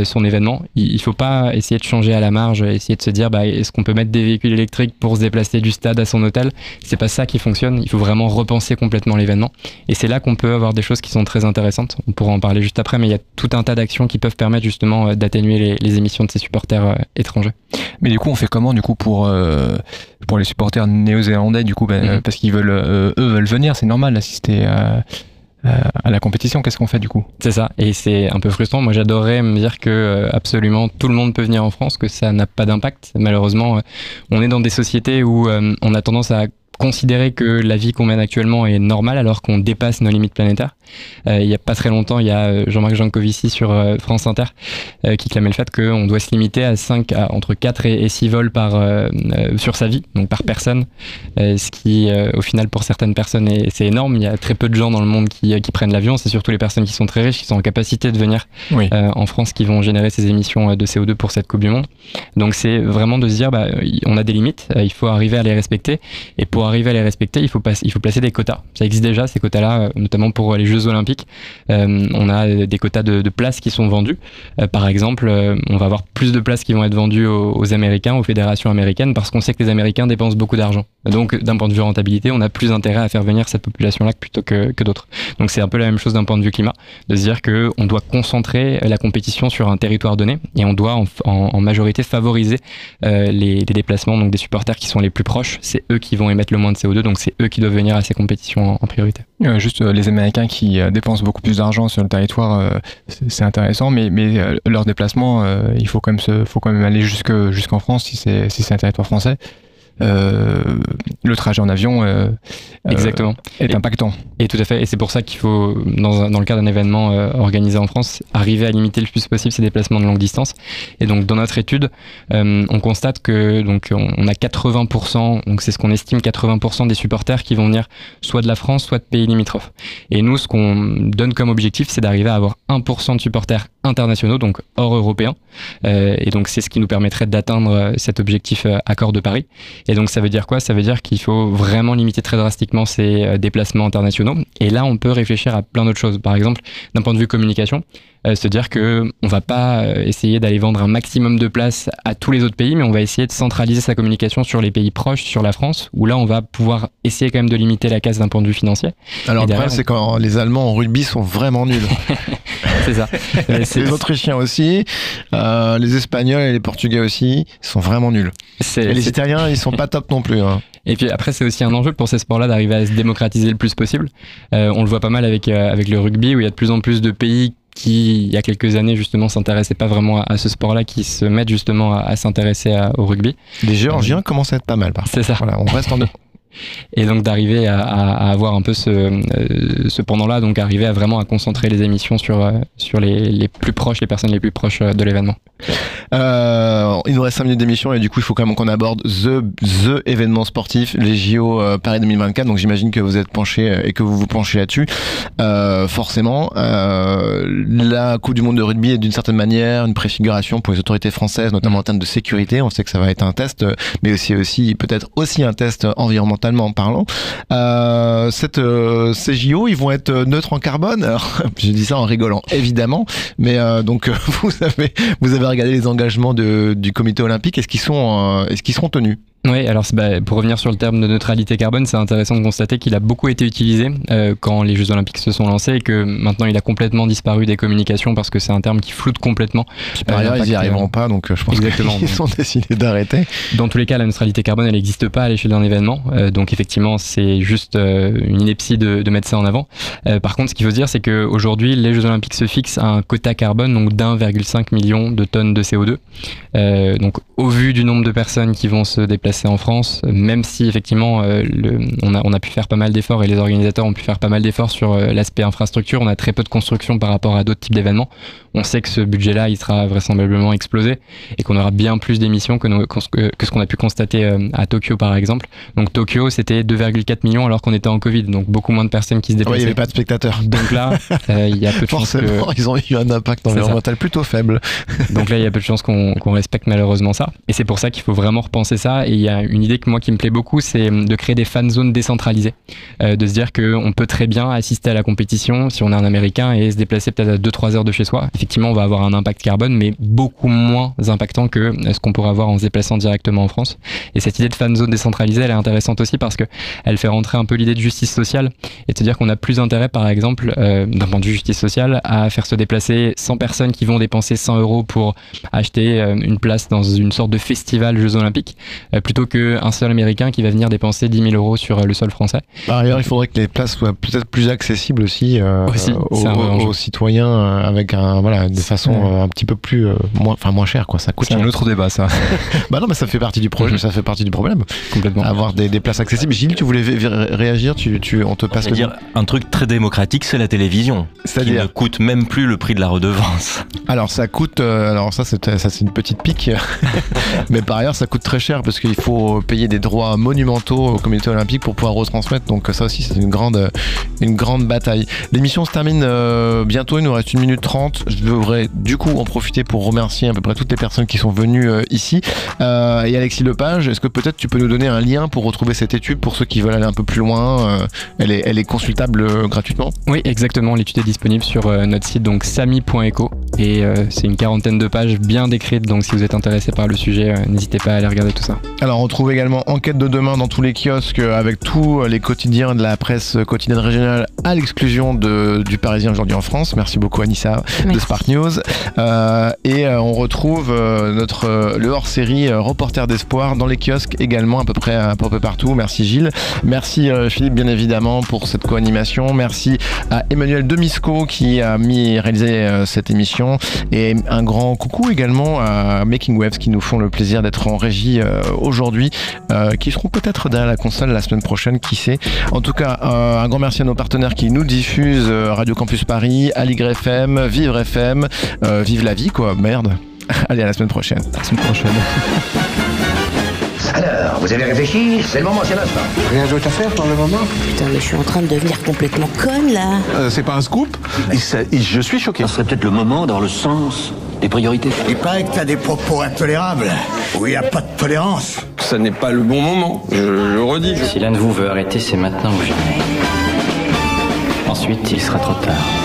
S12: son événement. Il ne faut pas essayer de changer à la marge, essayer de se dire bah, est-ce qu'on peut mettre des véhicules électriques pour se déplacer du stade à son hôtel? C'est pas ça qui fonctionne. Il faut vraiment repenser complètement l'événement. Et c'est là qu'on peut avoir des choses qui sont très intéressantes on pourra en parler juste après, mais il y a tout un tas d'actions qui peuvent permettre justement euh, d'atténuer les, émissions de ces supporters euh, étrangers.
S8: Mais du coup, on fait comment du coup pour euh, pour les supporters néo-zélandais du coup, ben, mhm. parce qu'ils veulent eux veulent venir, c'est normal d'assister à à la compétition, qu'est-ce qu'on fait du coup?
S12: C'est ça, et c'est un peu frustrant. Moi, j'adorerais me dire que absolument tout le monde peut venir en France, que ça n'a pas d'impact. Malheureusement, on est dans des sociétés où on a tendance à considérer que la vie qu'on mène actuellement est normale alors qu'on dépasse nos limites planétaires. Euh, il n'y a pas très longtemps, il y a euh, Jean-Marc Jancovici sur euh, France Inter qui clamait le fait qu'on doit se limiter à 5, à entre 4 et, 6 vols par, sur sa vie, donc par personne, ce qui au final pour certaines personnes c'est énorme. Il y a très peu de gens dans le monde qui, qui prennent l'avion, c'est surtout les personnes qui sont très riches, qui sont en capacité de venir en France, qui vont générer ces émissions de CO2 pour cette Coupe du Monde. Donc c'est vraiment de se dire, bah, on a des limites, il faut arriver à les respecter, et pour arriver à les respecter, il faut, placer des quotas. Ça existe déjà, ces quotas-là, notamment pour les Jeux Olympiques. Euh, on a des quotas de, places qui sont vendus. Euh, par exemple, euh, on va avoir plus de places qui vont être vendues aux, Américains, aux fédérations américaines, parce qu'on sait que les Américains dépensent beaucoup d'argent. Donc, d'un point de vue rentabilité, on a plus intérêt à faire venir cette population-là plutôt que, d'autres. Donc, c'est un peu la même chose d'un point de vue climat, de se dire qu'on doit concentrer la compétition sur un territoire donné et on doit en, majorité favoriser les, les, déplacements donc des supporters qui sont les plus proches. C'est eux qui vont émettre le moins de CO2, donc c'est eux qui doivent venir à ces compétitions en, priorité.
S8: juste les Américains qui euh, dépensent beaucoup plus d'argent sur le territoire, euh, c'est intéressant, mais, mais euh, leur déplacement, il faut quand même, se, faut quand même aller jusqu'en France si c'est un territoire français. Euh, le trajet en avion euh,
S12: Exactement.
S8: est impactant.
S12: Et tout à fait. Et c'est pour ça qu'il faut, dans, dans, le cadre d'un événement organisé en France, arriver à limiter le plus possible ces déplacements de longue distance. Et donc, dans notre étude, on constate que donc on, a 80%, donc c'est ce qu'on estime, 80% des supporters qui vont venir soit de la France, soit de pays limitrophes. Et nous, ce qu'on donne comme objectif, c'est d'arriver à avoir 1% de supporters internationaux, donc hors européens. et donc, c'est ce qui nous permettrait d'atteindre cet objectif accord de Paris. Et donc ça veut dire quoi? Ça veut dire qu'il faut vraiment limiter très drastiquement ces euh, déplacements internationaux. Et là, on peut réfléchir à plein d'autres choses. Par exemple, d'un point de vue communication, euh, se dire que on va pas euh, essayer d'aller vendre un maximum de places à tous les autres pays, mais on va essayer de centraliser sa communication sur les pays proches, sur la France, où là on va pouvoir essayer quand même de limiter la casse d'un point de vue financier.
S7: Alors le c'est quand les Allemands en rugby sont vraiment nuls.
S12: c'est ça.
S7: les Autrichiens aussi, euh, les Espagnols et les Portugais aussi sont vraiment nuls. Et les Italiens, ils sont pas top non plus. Hein.
S12: Et puis après, c'est aussi un enjeu pour ces sports-là d'arriver à se démocratiser le plus possible. on le voit pas mal avec, avec le rugby, où il y a de plus en plus de pays qui, il y a quelques années, justement, s'intéressaient pas vraiment à, ce sport-là, qui se mettent justement à, s'intéresser au rugby.
S7: Les Géorgiens commencent à être pas mal, par
S12: C'est ça.
S7: Voilà, on reste en deux.
S12: Et donc d'arriver à, avoir un peu ce, euh, ce pendant-là, donc arriver à vraiment à concentrer les émissions sur, euh, sur les, les, plus proches, les personnes les plus proches euh, de l'événement.
S7: Euh, il nous reste 5 minutes d'émission et du coup, il faut quand même qu'on aborde the, the événement sportif, les JO euh, Paris 2024. Donc, j'imagine que vous êtes penché euh, et que vous vous penchez là-dessus. Euh, forcément, euh, la Coupe du Monde de rugby est d'une certaine manière une préfiguration pour les autorités françaises, notamment en termes de sécurité. On sait que ça va être un test, euh, mais aussi, aussi peut-être aussi un test environnementalement parlant. Euh, cette, ces JO, ils vont être neutres en carbone. Alors, je dis ça en rigolant, évidemment. Mais donc, vous avez, vous avez regardé les engagements du comité olympique. Est-ce qu'ils euh, est-ce qu'ils seront tenus?
S12: Oui, alors bah, pour revenir sur le terme de neutralité carbone, c'est intéressant de constater qu'il a beaucoup été utilisé euh, quand les Jeux Olympiques se sont lancés et que maintenant il a complètement disparu des communications parce que c'est un terme qui floute complètement.
S7: Par
S12: Euh,
S7: ailleurs, ils
S12: l'impact,
S7: y
S12: euh,
S7: arriveront pas, donc euh, je pense qu'ils ont décidé d'arrêter.
S12: Dans tous les cas, la neutralité carbone, elle n'existe pas à l'échelle d'un événement. Euh, donc effectivement, c'est juste euh, une ineptie de, de mettre ça en avant. Euh, par contre, ce qu'il faut se dire, c'est qu'aujourd'hui, les Jeux Olympiques se fixent à un quota carbone donc d'1,5 million de tonnes de CO2. Euh, donc au vu du nombre de personnes qui vont se déplacer en France, même si effectivement euh, le, on, a, on a pu faire pas mal d'efforts et les organisateurs ont pu faire pas mal d'efforts sur euh, l'aspect infrastructure, on a très peu de construction par rapport à d'autres types d'événements. On sait que ce budget-là, il sera vraisemblablement explosé et qu'on aura bien plus d'émissions que, nos- que ce qu'on a pu constater euh, à Tokyo par exemple. Donc Tokyo, c'était 2,4 millions alors qu'on était en Covid, donc beaucoup moins de personnes qui se
S7: Ouais, il
S12: déplaçaient.
S7: n'y avait pas de spectateurs.
S12: Donc là, euh, il y a peu de que...
S7: Forcément, ils ont eu un impact environnemental plutôt faible.
S12: Donc là, il y a peu de chances qu'on qu'on respecte malheureusement ça. Et c'est pour ça qu'il faut vraiment repenser ça. Et y a une idée que moi qui me plaît beaucoup, c'est de créer des fan zones décentralisées. Euh, de se dire qu'on peut très bien assister à la compétition si on est un Américain et se déplacer peut-être à 2-3 heures de chez soi. Effectivement, on va avoir un impact carbone, mais beaucoup moins impactant que ce qu'on pourrait avoir en se déplaçant directement en France. Et cette idée de fan zone décentralisée, elle est intéressante aussi parce que elle fait rentrer un peu l'idée de justice sociale et de se dire qu'on a plus intérêt, par exemple, euh, d'un point de vue justice sociale, à faire se déplacer 100 personnes qui vont dépenser 100 euros pour acheter euh, une place dans une sorte de festival Jeux Olympiques, euh, plutôt qu'un seul Américain qui va venir dépenser 10 000 euros sur euh, le sol français.
S7: Par ailleurs, il faudrait que les places soient peut-être plus accessibles aussi, euh,
S12: Aussi,
S7: aux, citoyens euh, avec un voilà de façon euh, un petit peu plus euh, moins enfin moins cher quoi. Ça coûte
S2: C'est un autre débat, ça.
S7: Bah non, mais ça fait partie du projet, ça fait partie du problème.
S12: Complètement.
S7: Avoir des, des places accessibles. Gilles, tu voulais réagir? Tu, tu on te passe le
S10: dire, un truc très démocratique, c'est la télévision. Qui
S7: C'est-à-dire
S10: ne coûte même plus le prix de la redevance.
S7: Alors ça coûte, euh, alors ça c'est ça c'est une petite pique, mais par ailleurs ça coûte très cher parce qu'il faut payer des droits monumentaux au Comité olympique pour pouvoir retransmettre. Donc ça aussi c'est une grande une grande bataille. L'émission se termine euh, bientôt, il nous reste une minute trente. Je devrais du coup en profiter pour remercier à peu près toutes les personnes qui sont venues euh, ici. Euh, et Alexis Lepage, est-ce que peut-être tu peux nous donner un lien pour retrouver cette étude pour ceux qui veulent aller un peu plus loin Elle est elle est consultable gratuitement?
S12: Oui, exactement. L'étude est disponible sur notre site, donc sami.eco. Et c'est une quarantaine de pages bien décrites. Donc si vous êtes intéressé par le sujet, n'hésitez pas à aller regarder tout ça.
S7: Alors on trouve également Enquête de demain dans tous les kiosques euh, avec tous les quotidiens de la presse quotidienne régionale à l'exclusion de- du Parisien aujourd'hui en France. Merci beaucoup Anissa de
S9: Merci.
S7: Spark News. Euh, et euh, on retrouve euh, notre le hors-série Reporter d'espoir dans les kiosques également à peu près un peu partout. Merci Gilles. Merci Philippe bien évidemment pour cette co-animation. Merci à Emmanuel Demisco qui a mis réalisé cette émission et un grand coucou également à Making Waves qui nous font le plaisir d'être en régie euh, aujourd'hui, euh, qui seront peut-être derrière la console la semaine prochaine, qui sait. En tout cas, euh, un grand merci à nos partenaires qui nous diffusent euh, Radio Campus Paris, Aligre FM, Vivre FM, euh, Vive la vie quoi, merde. Allez à la semaine prochaine.
S12: À la semaine prochaine.
S1: Alors, vous avez réfléchi C'est le moment, c'est l'instant.
S2: Rien d'autre à faire pour le moment
S3: Putain, mais je suis en train de devenir complètement conne là.
S2: Euh, C'est pas un scoop Il s'est- il- Je suis choqué.
S4: Ce serait peut-être le moment dans le sens des priorités.
S5: Il paraît que t'as des propos intolérables. Où il n'y a pas de tolérance.
S6: Ça n'est pas le bon moment, je le redis.
S4: Si l'un de vous veut arrêter, c'est maintenant ou jamais. Ensuite, il sera trop tard.